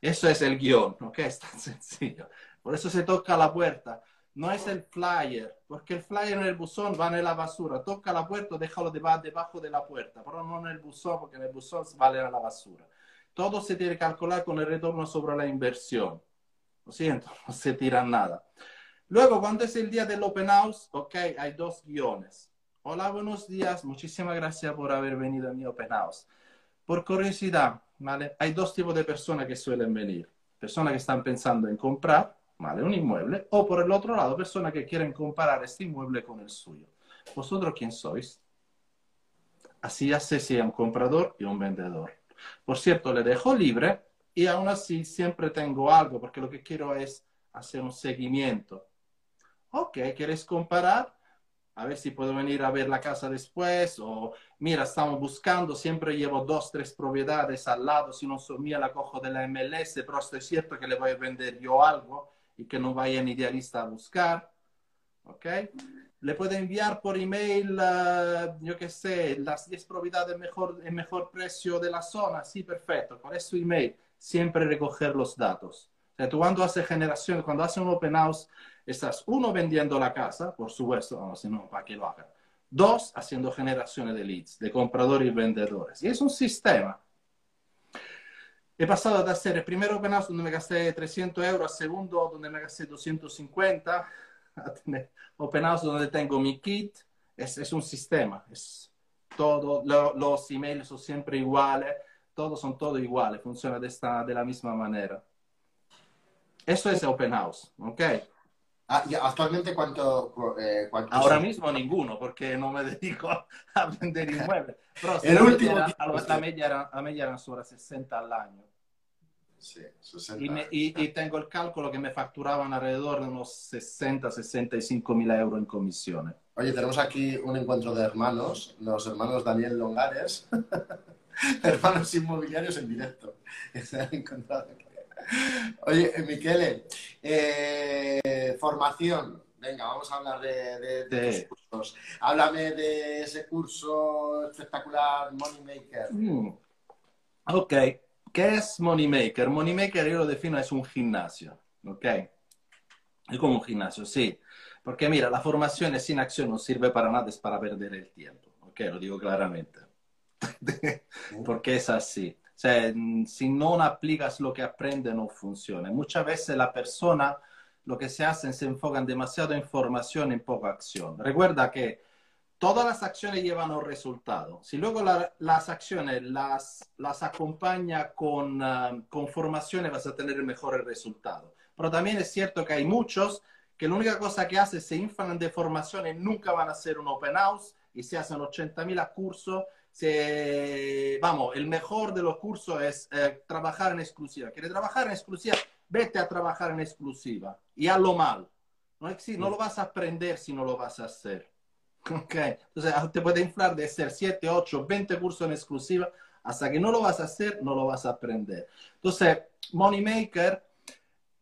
Eso es el guion, ¿ok? Es tan sencillo. Por eso se toca la puerta. No es el flyer, porque el flyer en el buzón va en la basura. Toca la puerta, déjalo debajo de la puerta, pero no en el buzón, porque en el buzón vale a la basura. Todo se tiene que calcular con el retorno sobre la inversión. Lo siento, no se tira nada. Luego, cuando es el día del open house, ok, hay dos guiones. Hola, buenos días. Muchísimas gracias por haber venido a mi open house. Por curiosidad, ¿vale? Hay dos tipos de personas que suelen venir. Personas que están pensando en comprar, ¿vale? Un inmueble. O por el otro lado, personas que quieren comparar este inmueble con el suyo. ¿Vosotros quién sois? Así ya sé si hay un comprador y un vendedor. Por cierto, le dejo libre y aún así siempre tengo algo porque lo que quiero es hacer un seguimiento. Ok, ¿quieres comparar? A ver si puedo venir a ver la casa después o mira, estamos buscando, siempre llevo dos, tres propiedades al lado, si no son mías la cojo de la MLS, pero estoy cierto que le voy a vender yo algo y que no vaya en idealista a buscar. ¿Ok? le puede enviar por email, uh, yo qué sé, las 10 propiedades mejor, en mejor precio de la zona. Sí, perfecto. ¿Cuál es su email? Siempre recoger los datos. Sea, tú cuando haces generación, cuando haces un open house, estás uno vendiendo la casa, por supuesto, no, si no, para que lo hagan. Dos, haciendo generaciones de leads, de compradores y vendedores. Y es un sistema. He pasado de hacer el primer open house donde me gasté 300 euros, al segundo donde me gasté 250 a tener open house donde tengo mi kit, es, es un sistema, es todo, lo, los emails son siempre iguales, todos son todos iguales, funciona de, esta, de la misma manera. Eso es open house, ¿ok? Ah, ¿y actualmente cuánto, eh, cuánto Ahora mismo ninguno, porque no me dedico a vender inmuebles. Pero El último era- tiempo, la media era, la media eran sobre 60 al año. Sí, 60. Y, me- y- y tengo el cálculo que me facturaban alrededor de unos 60, 65 mil euros en comisiones. Oye, tenemos aquí un encuentro de hermanos, los hermanos Daniel Longares, hermanos inmobiliarios en directo. Se han encontrado aquí. Oye, Miquele, eh, formación. Venga, vamos a hablar de, de- de Sí. tus cursos. Háblame de ese curso espectacular Moneymaker. Mm. Ok, ¿qué es Moneymaker? Moneymaker yo lo defino es un gimnasio, ¿ok? Es como un gimnasio, sí. Porque mira, la formación sin acción no sirve para nada, es para perder el tiempo, ¿ok? Lo digo claramente. Porque es así. Sea, si no aplicas lo que aprende, no funciona. Muchas veces la persona lo que se hace se enfocan demasiado en formación en poca acción. Recuerda que todas las acciones llevan un resultado. Si luego la- las acciones las, las acompaña con, ah, con formaciones, vas a tener mejores resultados. Pero también es cierto que hay muchos que la única cosa que hacen se inflan de formaciones, nunca van a hacer un open house y se hacen 80.000 cursos. Se, vamos, el mejor de los cursos es eh, trabajar en exclusiva. ¿Quieres trabajar en exclusiva? Vete a trabajar en exclusiva y hazlo mal. No, no lo vas a aprender si no lo vas a hacer. Ok, entonces ah, te puede inflar de hacer 7, 8, 20 cursos en exclusiva. Hasta que no lo vas a hacer, no lo vas a aprender. Entonces, Moneymaker,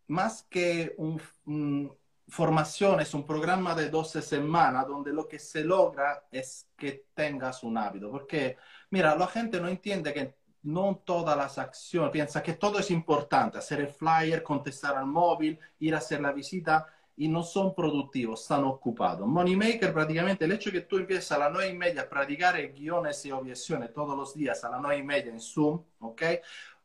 más que un, un- formación, es un programa de 12 semanas donde lo que se logra es que tengas un hábito. Porque, mira, la gente no entiende que no todas las acciones, piensa que todo es importante, hacer el flyer, contestar al móvil, ir a hacer la visita, y no son productivos, están ocupados. Moneymaker, prácticamente, el hecho que tú empieces a las nueve y media a practicar guiones y objeciones todos los días a las nueve y media en Zoom, ¿ok?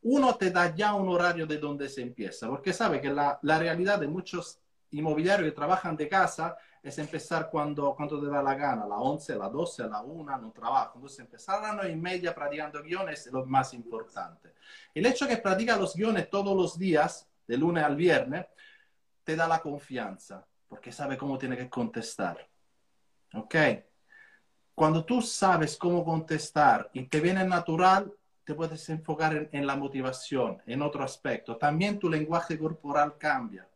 Uno te da ya un horario de donde se empieza, porque sabe que la, la realidad de muchos inmobiliarios que trabajan de casa es empezar cuando, cuando te da la gana, a las 11, a las 12, a las 1, no trabajo. Entonces, empezar a las 9 y media practicando guiones es lo más importante. El hecho que practica los guiones todos los días, de lunes al viernes, te da la confianza, porque sabe cómo tiene que contestar. ¿Ok? Cuando tú sabes cómo contestar y te viene natural, te puedes enfocar en, en la motivación, en otro aspecto. También tu lenguaje corporal cambia.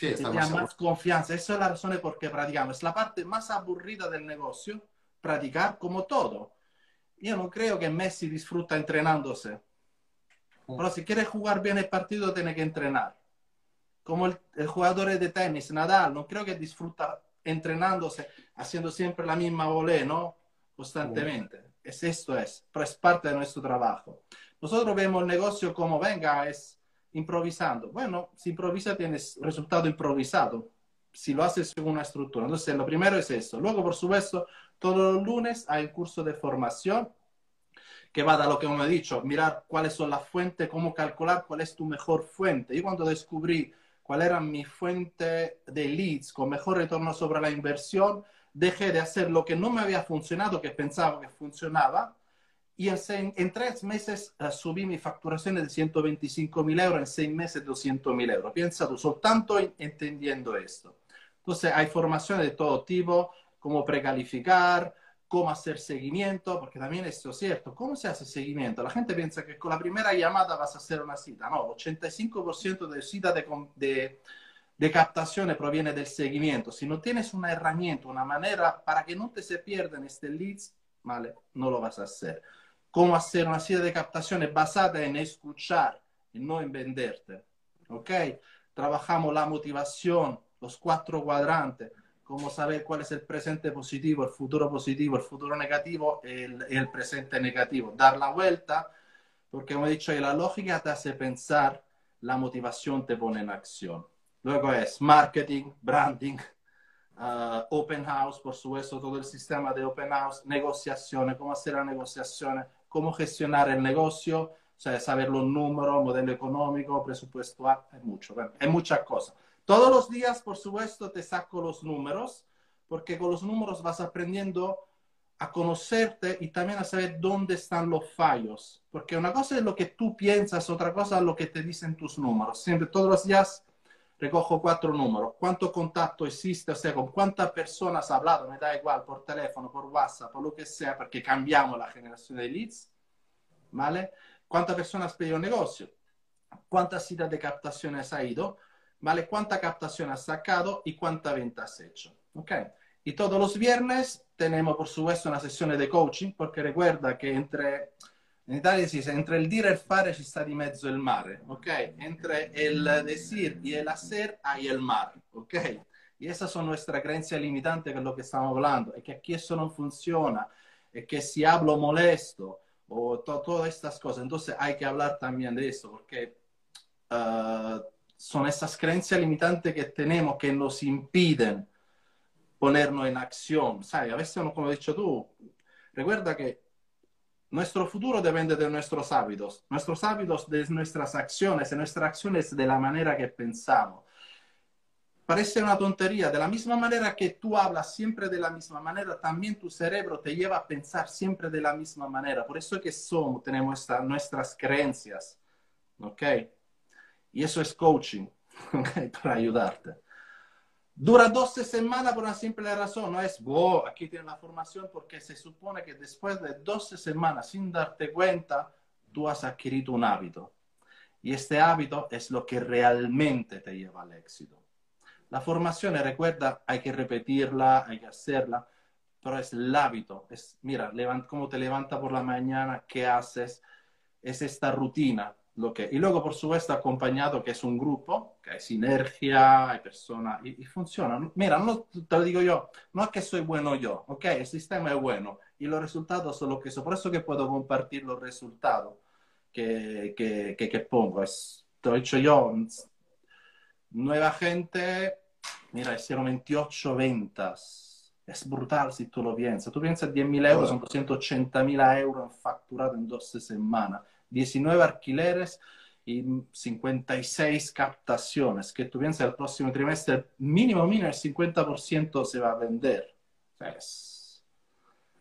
Seguros. más confianza. Esa es la razón por qué practicamos. Es la parte más aburrida del negocio, practicar como todo. Yo no creo que Messi disfruta entrenándose. Pero si quieres jugar bien el partido, tiene que entrenar. Como el, el jugador de tenis, Nadal, no creo que disfruta entrenándose, haciendo siempre la misma volée, ¿no? Constantemente. Es esto es, pero es parte de nuestro trabajo. Nosotros vemos el negocio como, venga, es improvisando. Bueno, si improvisa tienes resultado improvisado. Si lo haces según una estructura. Entonces, lo primero es eso. Luego, por supuesto, todos los lunes hay un curso de formación que va a lo que hemos dicho, mirar cuáles son las fuentes, cómo calcular cuál es tu mejor fuente. Y cuando descubrí cuál era mi fuente de leads con mejor retorno sobre la inversión, dejé de hacer lo que no me había funcionado, que pensaba que funcionaba, y en, en tres meses eh, subí mi facturación de 125 mil euros, en seis meses 200 mil euros. Piensa tú, soltanto en- entendiendo esto. Entonces, hay formaciones de todo tipo, cómo precalificar, cómo hacer seguimiento, porque también esto es cierto. ¿Cómo se hace seguimiento? La gente piensa que con la primera llamada vas a hacer una cita. No, 85% de cita de, de, de captación proviene del seguimiento. Si no tienes una herramienta, una manera para que no te se pierdan este leads, vale, no lo vas a hacer. ¿Cómo hacer una cita de captaciones basada en escuchar y no en venderte? ¿Ok? Trabajamos la motivación, los cuatro cuadrantes, cómo saber cuál es el presente positivo, el futuro positivo, el futuro negativo y el, el presente negativo. Dar la vuelta, porque como he dicho, la lógica te hace pensar, la motivación te pone en acción. Luego es marketing, branding, uh, open house, por supuesto, todo el sistema de open house, negociaciones, cómo hacer las negociaciones, cómo gestionar el negocio, o sea, saber los números, modelo económico, presupuesto, hay mucho, bueno, hay muchas cosas. Todos los días, por supuesto, te saco los números, porque con los números vas aprendiendo a conocerte y también a saber dónde están los fallos. Porque una cosa es lo que tú piensas, otra cosa es lo que te dicen tus números. Siempre, todos los días recojo cuatro números. ¿Cuánto contacto existe? O sea, con cuántas personas has hablado, me da igual, por teléfono, por WhatsApp, por lo que sea, porque cambiamos la generación de leads. ¿Vale? ¿Cuántas personas pedido negocio? ¿Cuántas citas de captación has ido? ¿Vale? ¿Cuánta captación has sacado y cuánta venta has hecho? ¿Ok? Y todos los viernes tenemos, por supuesto, una sesión de coaching, porque recuerda que entre, en Italia si dice, entre el dire y el fare ci sta di mezzo el mare, ¿ok? Entre el decir y el hacer hay el mar, ¿ok? Y esas son nuestras creencias limitantes, que es lo que estamos hablando, es que aquí eso no funciona, es que si hablo molesto, o to todas estas cosas, entonces hay que hablar también de eso, porque uh, son esas creencias limitantes que tenemos que nos impiden ponernos en acción. ¿Sabes? A veces, como has dicho tú, recuerda que nuestro futuro depende de nuestros hábitos, nuestros hábitos de nuestras acciones, y nuestras acciones de la manera que pensamos. Parece una tontería, de la misma manera que tú hablas siempre de la misma manera, también tu cerebro te lleva a pensar siempre de la misma manera. Por eso es que somos, tenemos nuestras creencias, ¿ok? Y eso es coaching, ¿ok? Para ayudarte. Dura 12 semanas por una simple razón, no es, wow, aquí tiene la formación, porque se supone que después de 12 semanas, sin darte cuenta, tú has adquirido un hábito. Y este hábito es lo que realmente te lleva al éxito. La formación, recuerda, hay que repetirla, hay que hacerla, pero es el hábito. Es, mira, cómo te levanta por la mañana, qué haces, es esta rutina lo que... Y luego, por supuesto, acompañado que es un grupo, que hay sinergia, hay personas, y, funciona. Mira, no te lo digo yo, no es que soy bueno yo, ok, el sistema es bueno y los resultados son lo que son. Por eso que puedo compartir los resultados que, que, que, que pongo. Es, te lo he dicho yo, nueva gente, mira, hicieron 28 ventas. Es brutal si tú lo piensas. Tú piensas 10.000 euros, son 280.000 euros facturados en 12 semanas. 19 alquileres y 56 captaciones, que tú piensas el próximo trimestre, mínimo, mínimo, el 50% se va a vender. Es...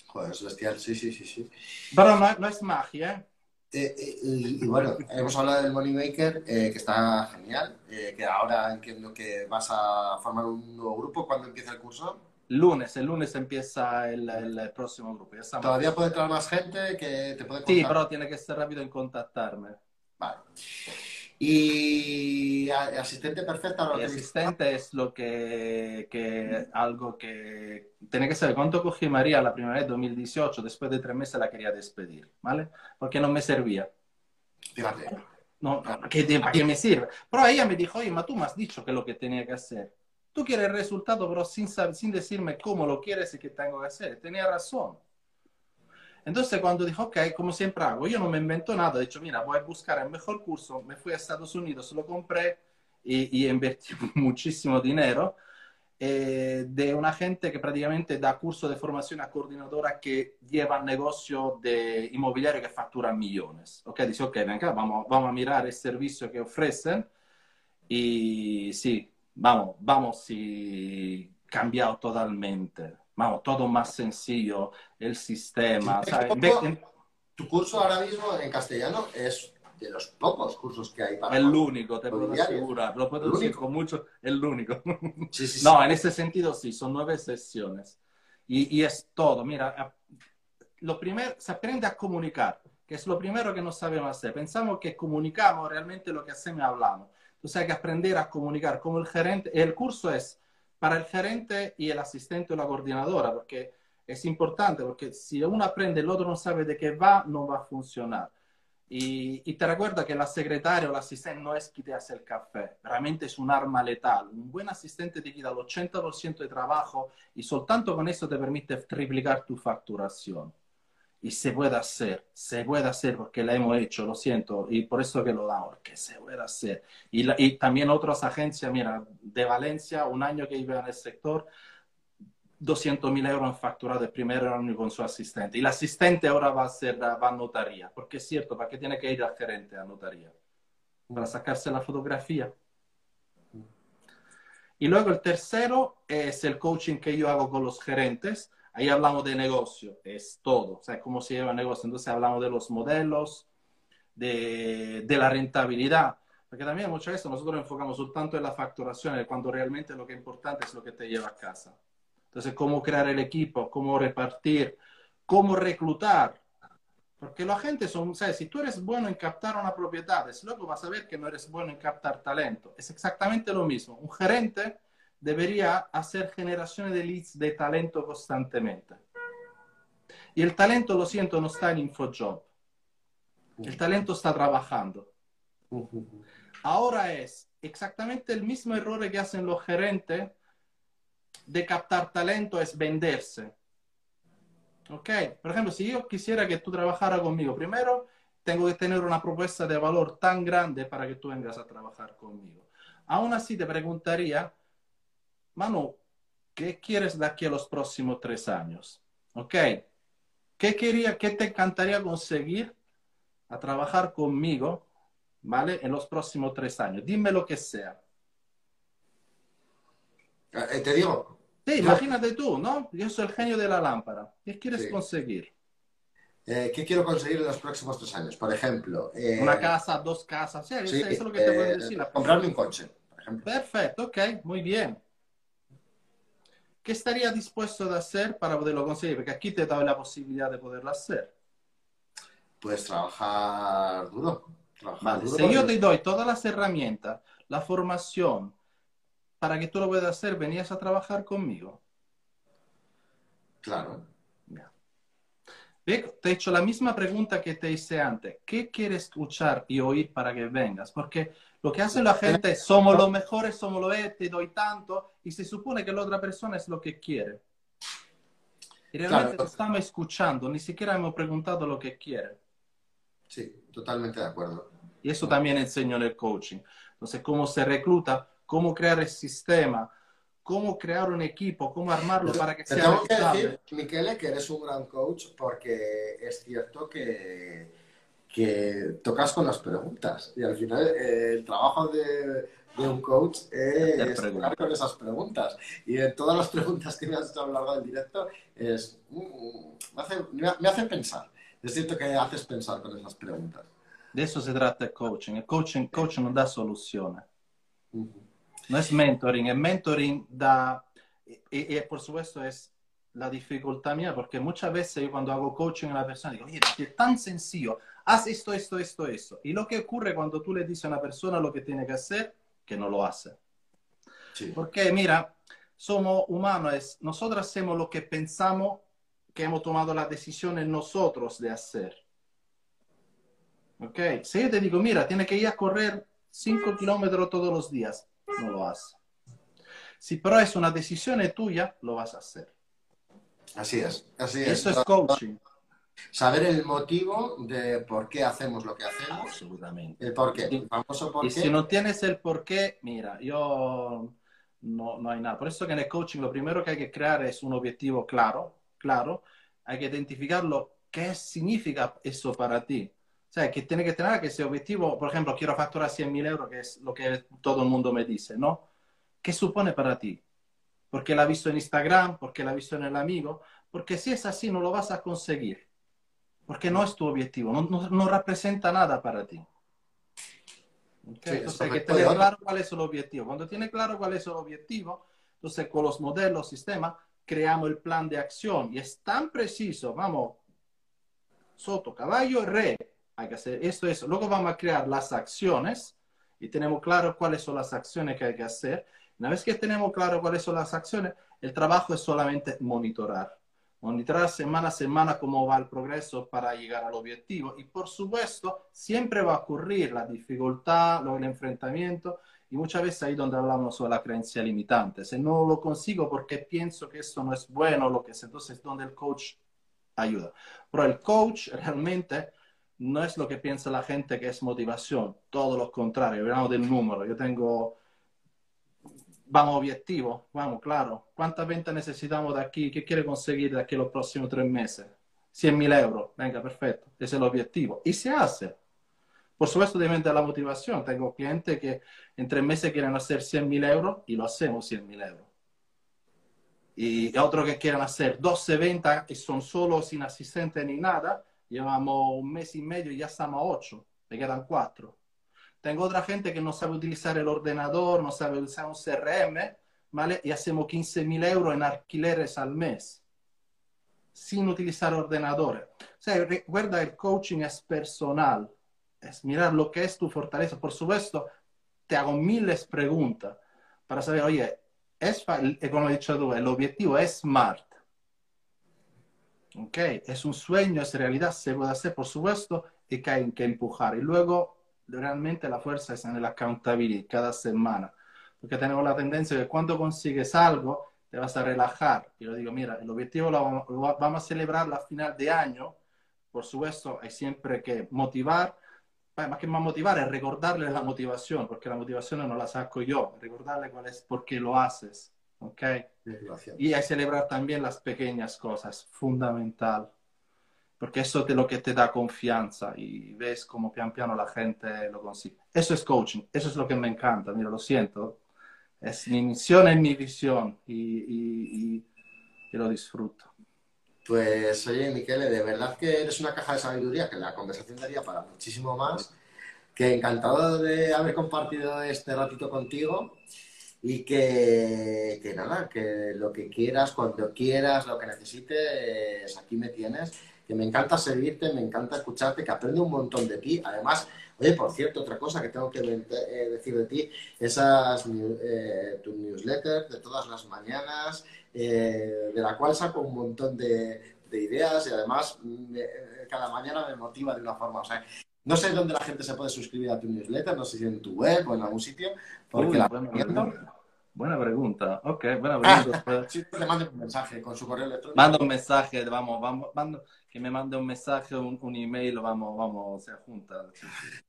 Joder, es bestial, sí, sí, sí. sí. Pero no, no es magia, ¿eh? eh y, bueno, hemos hablado del Moneymaker, eh, que está genial, eh, que ahora entiendo que vas a formar un nuevo grupo cuando empieza el curso lunes, el lunes empieza el, el próximo grupo. Todavía puede entrar más gente que te puede contar. Sí, pero tiene que ser rápido en contactarme. Vale. ¿Y asistente perfecta? El asistente es lo que, que, algo que tiene que ser. ¿Cuánto cogí María la primera vez, 2018? Después de tres meses la quería despedir, ¿vale? Porque no me servía. Fíjate. No, ¿qué, ¿para qué me sirve? Pero ella me dijo, oye, ma tú me has dicho que es lo que tenía que hacer. Tú quieres el resultado, pero sin, sin decirme cómo lo quieres y qué tengo que hacer. Tenía razón. Entonces, cuando dijo, ok, como siempre hago, yo no me invento nada. He dicho, mira, voy a buscar el mejor curso. Me fui a Estados Unidos, lo compré y, y invertí muchísimo dinero. Eh, de una gente que prácticamente da curso de formación a coordinadora que lleva negocio de inmobiliario que factura millones. Ok, dice, ok, venga, vamos, vamos a mirar el servicio que ofrecen. Y sí, vamos, vamos y cambiado totalmente. Vamos, todo más sencillo, el sistema. Tu curso ahora mismo en castellano es de los pocos cursos que hay para... El único, te puedo asegurar. Lo puedo decir con mucho, el único. no, en ese sentido sí, son nueve sesiones. Y, y, es todo. Mira, lo primero, se aprende a comunicar, que es lo primero que no sabemos hacer. Pensamos que comunicamos realmente lo que hacemos y hablamos. Entonces hay que aprender a comunicar como el gerente. El curso es para el gerente y el asistente o la coordinadora, porque es importante, porque si uno aprende, el otro no sabe de qué va, no va a funcionar. Y, y te recuerda que la secretaria o la asistente no es quien te hace el café, realmente es un arma letal. Un buen asistente te quita el 80% de trabajo y soltanto con eso te permite triplicar tu facturación y se puede hacer, se puede hacer porque la hemos hecho, lo siento, y por eso que lo damos, que se puede hacer. Y, y también otras agencias, mira, de Valencia, un año que iba en el sector, 200 mil euros en facturado el primer año con su asistente. Y el asistente ahora va a ser, va a notaría, porque es cierto, ¿para qué tiene que ir al gerente a notaría? Para sacarse la fotografía. Y luego el tercero es el coaching que yo hago con los gerentes. Ahí hablamos de negocio, es todo, o sea, cómo se lleva el negocio. Entonces hablamos de los modelos, de, de la rentabilidad. Porque también muchas veces nosotros nos enfocamos tanto en la facturación, cuando realmente lo que es importante es lo que te lleva a casa. Entonces, cómo crear el equipo, cómo repartir, cómo reclutar. Porque la gente son, ¿sabes? Si tú eres bueno en captar una propiedad, luego vas a ver que no eres bueno en captar talento. Es exactamente lo mismo. Un gerente debería hacer generaciones de leads de talento constantemente. Y el talento, lo siento, no está en InfoJob. El talento está trabajando. Ahora es exactamente el mismo error que hacen los gerentes de captar talento, es venderse. ¿Ok? Por ejemplo, si yo quisiera que tú trabajaras conmigo, primero tengo que tener una propuesta de valor tan grande para que tú vengas a trabajar conmigo. Aún así te preguntaría, Manu, ¿qué quieres de aquí a los próximos tres años? ¿Ok? ¿Qué, quería, qué te encantaría conseguir a trabajar conmigo ¿vale? En los próximos tres años. Dime lo que sea. Eh, eh, te digo. Sí, imagínate tú, ¿no? Yo soy el genio de la lámpara. ¿Qué quieres conseguir? Eh, ¿Qué quiero conseguir en los próximos tres años? Por ejemplo. Una casa, dos casas. Sí, eso es lo que te puedo decir. Comprarme un coche, por ejemplo. Perfecto, ok, muy bien. ¿Qué estaría dispuesto de hacer para poderlo conseguir? Porque aquí te da la posibilidad de poderlo hacer. Pues trabajar duro si yo te doy todas las herramientas, la formación, para que tú lo puedas hacer, venías a trabajar conmigo. Claro. Te he hecho la misma pregunta que te hice antes. ¿Qué quieres escuchar y oír para que vengas? Porque lo que hace la gente es, somos los mejores, somos los E, te doy tanto, y se supone que la otra persona es lo que quiere. Y realmente estamos escuchando, ni siquiera hemos preguntado lo que quiere. Sí, totalmente de acuerdo. Y eso también enseño en el coaching. Entonces, cómo se recluta, cómo crear el sistema, cómo crear un equipo, cómo armarlo para que sea. Te tengo que decir, Miquele, que eres un gran coach porque es cierto que, que tocas con las preguntas. Y al final, eh, el trabajo de, un coach es tocar con esas preguntas. Y en todas las preguntas que me has hecho a lo largo del directo, es, mm, me, hace, me hace pensar es cierto que haces pensar con esas preguntas. De eso se trata el coaching. El coaching, coaching no da soluciones. No es mentoring. El mentoring da, y, por supuesto es la dificultad mía, porque muchas veces yo cuando hago coaching a la persona digo, oye, es tan sencillo, haz esto, esto, esto, esto. Y lo que ocurre cuando tú le dices a una persona lo que tiene que hacer, que no lo hace. Porque mira, somos humanos, nosotros hacemos lo que pensamos que hemos tomado la decisión en nosotros de hacer. ¿Ok? Si yo te digo, mira, tiene que ir a correr 5 kilómetros todos los días, no lo hace. Si pero es una decisión tuya, lo vas a hacer. Así es, así es. Eso es coaching. Saber el motivo de por qué hacemos lo que hacemos. Absolutamente. El por qué. y si no tienes el por qué, mira, yo no, no hay nada. Por eso que en el coaching lo primero que hay que crear es un objetivo claro, claro, hay que identificarlo, qué significa eso para ti. O sea, que tiene que tener que ese objetivo, por ejemplo, quiero facturar 100 mil euros, que es lo que todo el mundo me dice, ¿no? ¿Qué supone para ti? Porque la ha visto en Instagram, porque la ha visto en el amigo, porque si es así no lo vas a conseguir, porque no es tu objetivo, no, no, representa nada para ti. entonces hay que tener claro cuál es el objetivo. Cuando tiene claro cuál es el objetivo, entonces con los modelos, sistemas, creamos el plan de acción y es tan preciso, vamos, soto, caballo, re, hay que hacer esto, eso. Luego vamos a crear las acciones y tenemos claro cuáles son las acciones que hay que hacer. Una vez que tenemos claro cuáles son las acciones, el trabajo es solamente monitorar. Monitorar semana a semana cómo va el progreso para llegar al objetivo. Y por supuesto, siempre va a ocurrir la dificultad, el enfrentamiento, y muchas veces ahí donde hablamos sobre la creencia limitante. Si no lo consigo porque pienso que esto no es bueno, lo que es, entonces donde el coach ayuda. Pero el coach realmente no es lo que piensa la gente que es motivación, todo lo contrario, hablamos del número. Yo tengo, vamos objetivo, vamos, claro. ¿Cuántas ventas necesitamos de aquí? ¿Qué quiere conseguir de aquí los próximos tres meses? 100 mil euros, venga, perfecto, ese es el objetivo. Y se hace. Por supuesto, depende de la motivación. Tengo clientes que en tres meses quieren hacer 100 mil euros y lo hacemos 100 mil euros. Y otros que quieren hacer 12 ventas y son solo sin asistente ni nada, llevamos un mes y medio y ya estamos a 8, me quedan 4. Tengo otra gente que no sabe utilizar el ordenador, no sabe usar un CRM, ¿vale? Y hacemos 15 mil euros en alquileres al mes, sin utilizar ordenadores. O sea, recuerda, el coaching es personal, es mirar lo que es tu fortaleza. Por supuesto, te hago miles de preguntas para saber, oye, es, como he dicho tú, el objetivo es SMART. ¿Ok? Es un sueño, es realidad, se puede hacer, por supuesto, y que hay que empujar. Y luego, realmente la fuerza es en la accountability cada semana. Porque tenemos la tendencia de que cuando consigues algo, te vas a relajar. Y yo digo, mira, el objetivo lo vamos a celebrar la final de año. Por supuesto, hay siempre que motivar, más que más motivar, es recordarle la motivación, porque la motivación no la saco yo, recordarle cuál es, por qué lo haces, ¿ok? Y hay celebrar también las pequeñas cosas, fundamental, porque eso es lo que te da confianza y ves como pian piano la gente lo consigue. Eso es coaching, eso es lo que me encanta, mira, lo siento, es mi misión, es mi visión y, y, y lo disfruto. Pues oye, Miquele, de verdad que eres una caja de sabiduría que la conversación daría para muchísimo más. Que encantado de haber compartido este ratito contigo y que, que nada, que lo que quieras, cuando quieras, lo que necesites, aquí me tienes. Que me encanta seguirte, me encanta escucharte, que aprendo un montón de ti. Además, Oye, por cierto, otra cosa que tengo que eh, decir de ti, esas eh, tu newsletter de todas las mañanas, eh, de la cual saco un montón de, ideas y además cada mañana me motiva de una forma. No sé dónde la gente se puede suscribir a tu newsletter, no sé si en tu web o en algún sitio, porque la Buena pregunta. Ok, buena pregunta. Ah, sí, le mando un mensaje con su correo electrónico. Manda un mensaje, vamos, vamos, mando, que me mande un mensaje, un, un email, vamos, vamos, se junta.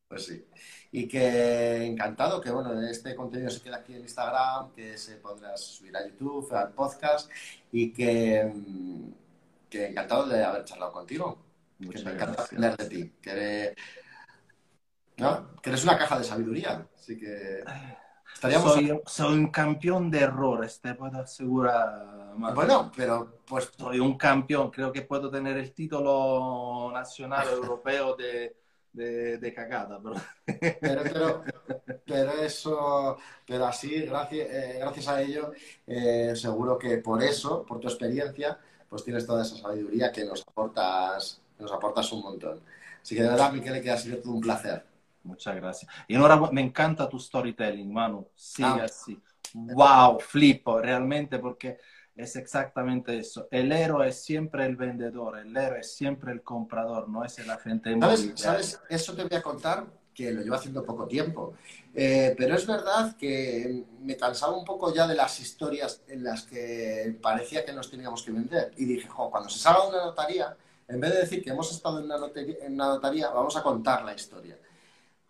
Pues sí. Y que encantado que, bueno, este contenido se queda aquí en Instagram, que se podrá subir a YouTube, al podcast y que, que encantado de haber charlado contigo. que me encanta aprender de ti. Que ¿no? que eres una caja de sabiduría. Así que... Soy, un campeón de errores, te puedo asegurar. Bueno, pero pues... Soy un campeón, creo que puedo tener el título nacional europeo de, de, cagada. Pero... Pero, eso, pero así, gracias, eh, gracias a ello, eh, seguro que por eso, por tu experiencia, pues tienes toda esa sabiduría que nos aportas, nos aportas un montón. Así que de verdad, Miquel, que ha sido todo un placer. Muchas gracias. Y ahora me encanta tu storytelling, Manu. Sí, ah. así. Wow, flipo realmente porque es exactamente eso. El héroe es siempre el vendedor, el héroe es siempre el comprador, no es el agente ¿Sabes? ¿Sabes? Eso te voy a contar que lo llevo haciendo poco tiempo. Eh, pero es verdad que me cansaba un poco ya de las historias en las que parecía que nos teníamos que vender. Y dije, jo, cuando se salga de una notaría, en vez de decir que hemos estado en una, en una notaría, vamos a contar la historia.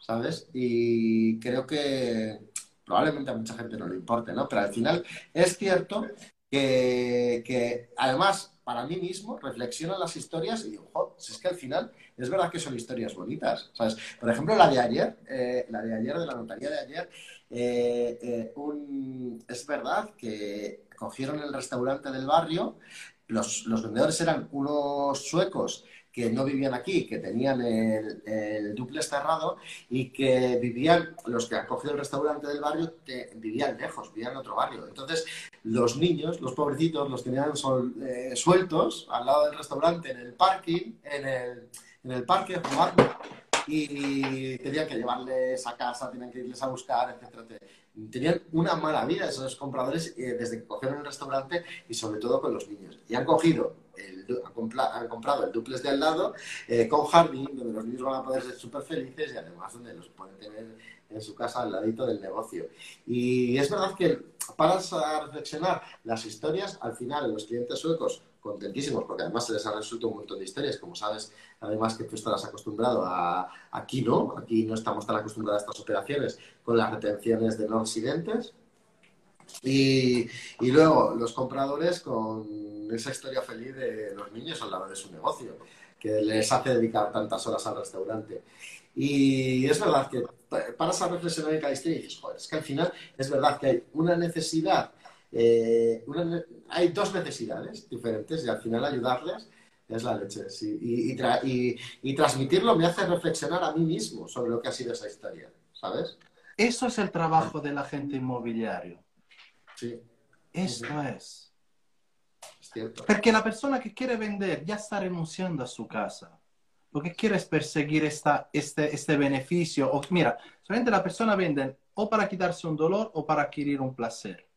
¿Sabes? Y creo que probablemente a mucha gente no le importe, ¿no? Pero al final es cierto que, además para mí mismo reflexiono las historias y digo, jo, si es que al final es verdad que son historias bonitas, ¿sabes? Por ejemplo, la de ayer, eh, la de ayer, de la notaría de ayer, eh, eh, es verdad que cogieron el restaurante del barrio, los, los vendedores eran unos suecos que no vivían aquí, que tenían el, el duplex cerrado y que vivían, los que han cogido el restaurante del barrio, que vivían lejos, vivían en otro barrio. Entonces, los niños, los pobrecitos, los tenían eh, sueltos al lado del restaurante, en el parking, en el, en el parque, jugando y tenían que llevarles a casa, tenían que irles a buscar, etcétera. Tenían una mala vida esos compradores eh, desde que cogieron el restaurante y sobre todo con los niños. Y han cogido, han, comprado el duplex de al lado eh, con jardín, donde los niños van a poder ser súper felices y además donde los pueden tener en su casa al ladito del negocio. Y es verdad que paras a reflexionar las historias, al final los clientes suecos contentísimos, porque además se les ha resuelto un montón de historias, como sabes, además que tú estarás acostumbrado a... Aquí no, aquí no estamos tan acostumbrados a estas operaciones con las retenciones de no residentes. Y, y luego los compradores con esa historia feliz de los niños al lado de su negocio. que les hace dedicar tantas horas al restaurante. Y es verdad que paras a reflexionar en cada historia y dices, joder, es que al final es verdad que hay una necesidad, eh, hay dos necesidades diferentes y al final ayudarles es la leche. Y, y, transmitirlo me hace reflexionar a mí mismo sobre lo que ha sido esa historia, ¿sabes? Eso es el trabajo del agente inmobiliario. Sí. Esto es. Es cierto. Porque la persona que quiere vender ya está renunciando a su casa. Lo que quiere es perseguir esta, este, este beneficio. O, mira, solamente la persona vende o para quitarse un dolor o para adquirir un placer.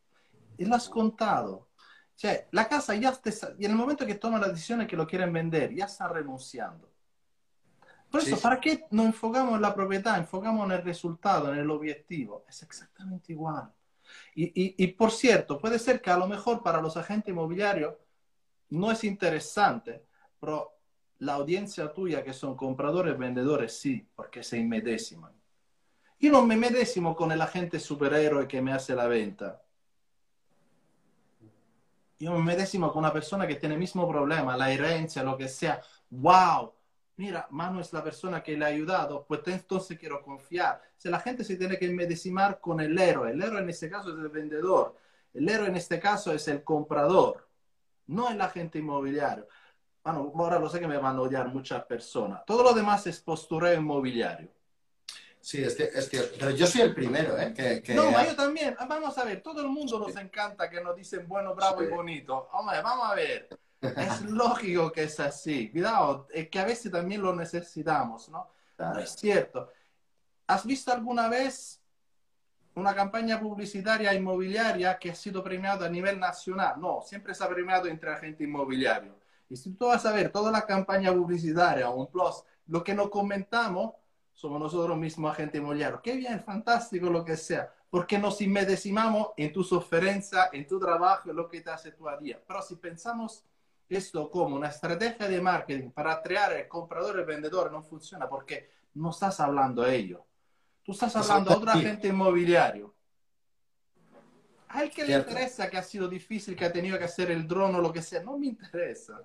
Y lo has contado. Cioè, la casa ya está, y en el momento que toman la decisión que lo quieren vender, ya están renunciando. Por eso, sí, ¿para qué no enfocamos en la propiedad? Enfocamos en el resultado, en el objetivo. Es exactamente igual. Y, y, y, por cierto, puede ser que a lo mejor para los agentes inmobiliarios no es interesante, pero la audiencia tuya, que son compradores vendedores, sí, porque se inmedesiman. Yo no me medesimo con el agente superhéroe que me hace la venta. Yo me medesimo con una persona que tiene el mismo problema, la herencia, lo que sea. ¡Wow! Mira, Manu es la persona que le ha ayudado, pues entonces quiero confiar. Si la gente se tiene que medesimar con el héroe, el héroe en este caso es el vendedor, el héroe en este caso es el comprador, no el agente inmobiliario. Bueno, ahora lo sé que me van a odiar muchas personas. Todo lo demás es postureo inmobiliario. Sí, es, es cierto. Pero yo soy el primero, ¿eh? Que, que... No, yo también. Vamos a ver, todo el mundo nos encanta que nos dicen bueno, bravo sí. y bonito. Hombre, vamos a ver. Es lógico que es así. Cuidado, es que a veces también lo necesitamos, ¿no? Claro. No es cierto. ¿Has visto alguna vez una campaña publicitaria inmobiliaria que ha sido premiada a nivel nacional? No, siempre se ha premiado entre agentes inmobiliarios. Y si tú vas a ver toda la campaña publicitaria o un plus, lo que nos comentamos somos nosotros mismos agentes inmobiliarios. Qué bien, fantástico, lo que sea. Porque nos inmedecimamos en tu sugerencia, en tu trabajo, en lo que te hace tu día. Pero si pensamos esto como una estrategia de marketing para atraer al comprador y el vendedor, no funciona porque no estás hablando a ellos. Tú estás hablando a otro agente inmobiliario. A él que le interesa que ha sido difícil, que ha tenido que hacer el dron o lo que sea, no me interesa.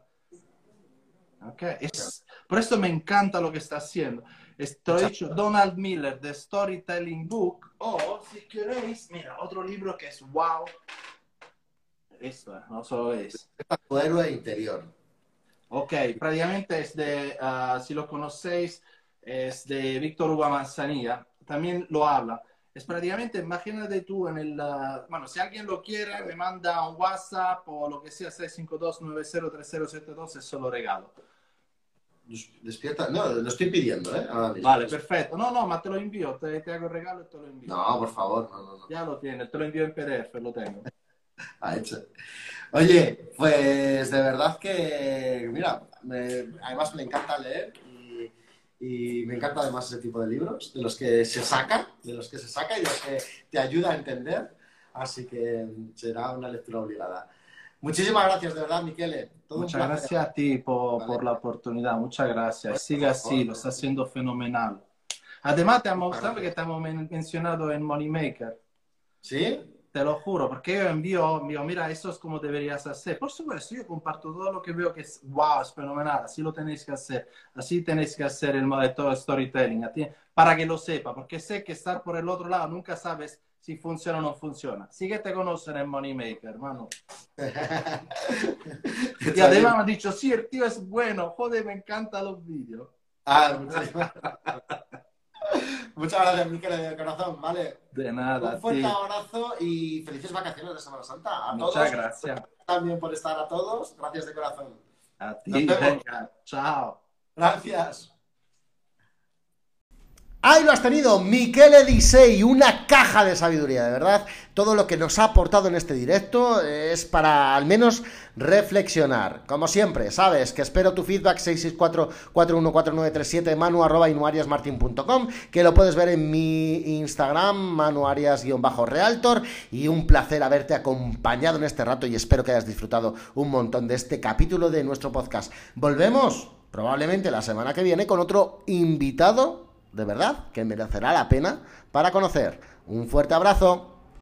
Okay. Es, por eso me encanta lo que está haciendo. Esto he dicho Donald Miller, The Storytelling Book. O, si queréis, mira, otro libro que es wow. Esto, no solo es. Héroe interior. Ok, prácticamente es de, uh, si lo conocéis, es de Víctor Hugo Manzanilla. También lo habla. Es prácticamente, imagínate tú en el, uh, bueno, si alguien lo quiere, me manda un WhatsApp o lo que sea, 652-903072, eso lo regalo. Despierta, no, lo estoy pidiendo, ¿eh? Vale, perfecto. No, no, ma te lo envío, te, te, hago el regalo y te lo envío. No, por favor, no, no, no. Ya lo tienes, te lo envío en PDF, lo tengo. ha hecho. Oye, pues de verdad que, mira, me, además me encanta leer y, me encanta además ese tipo de libros, de los que se saca, de los que se saca y de los que te ayuda a entender. Así que será una lectura obligada. Muchísimas gracias, de verdad, Miquele. Todo Muchas gracias a ti por, vale. por, la oportunidad. Muchas gracias. Pues, Sigue así, lo está haciendo fenomenal. Además, te hemos, ¿sabes que te hemos mencionado en Moneymaker? ¿Sí? Te lo juro, porque yo envío, envío, mira, eso es como deberías hacer. Por supuesto, yo comparto todo lo que veo que es, wow, es fenomenal, así lo tenéis que hacer, así tenéis que hacer el modo storytelling, para que lo sepa, porque sé que estar por el otro lado nunca sabes si funciona o no funciona. Sí que te conocen en Moneymaker, hermano. y además me han dicho, sí, el tío es bueno, joder, me encantan los vídeos. Ah, muchas gracias, Miquel, de corazón, ¿vale? De nada. Un fuerte abrazo y felices vacaciones de Semana Santa. A Muchas todos, gracias. También por estar a todos. Gracias de corazón. A ti, venga. Chao. Gracias. Ahí lo has tenido, Michele Disei, una caja de sabiduría, de verdad. Todo lo que nos ha aportado en este directo es para al menos reflexionar. Como siempre, sabes que espero tu feedback 664-414937 manu que lo puedes ver en mi Instagram, manuarias-realtor y un placer haberte acompañado en este rato y espero que hayas disfrutado un montón de este capítulo de nuestro podcast. Volvemos probablemente la semana que viene con otro invitado de verdad que merecerá la pena para conocer. Un fuerte abrazo.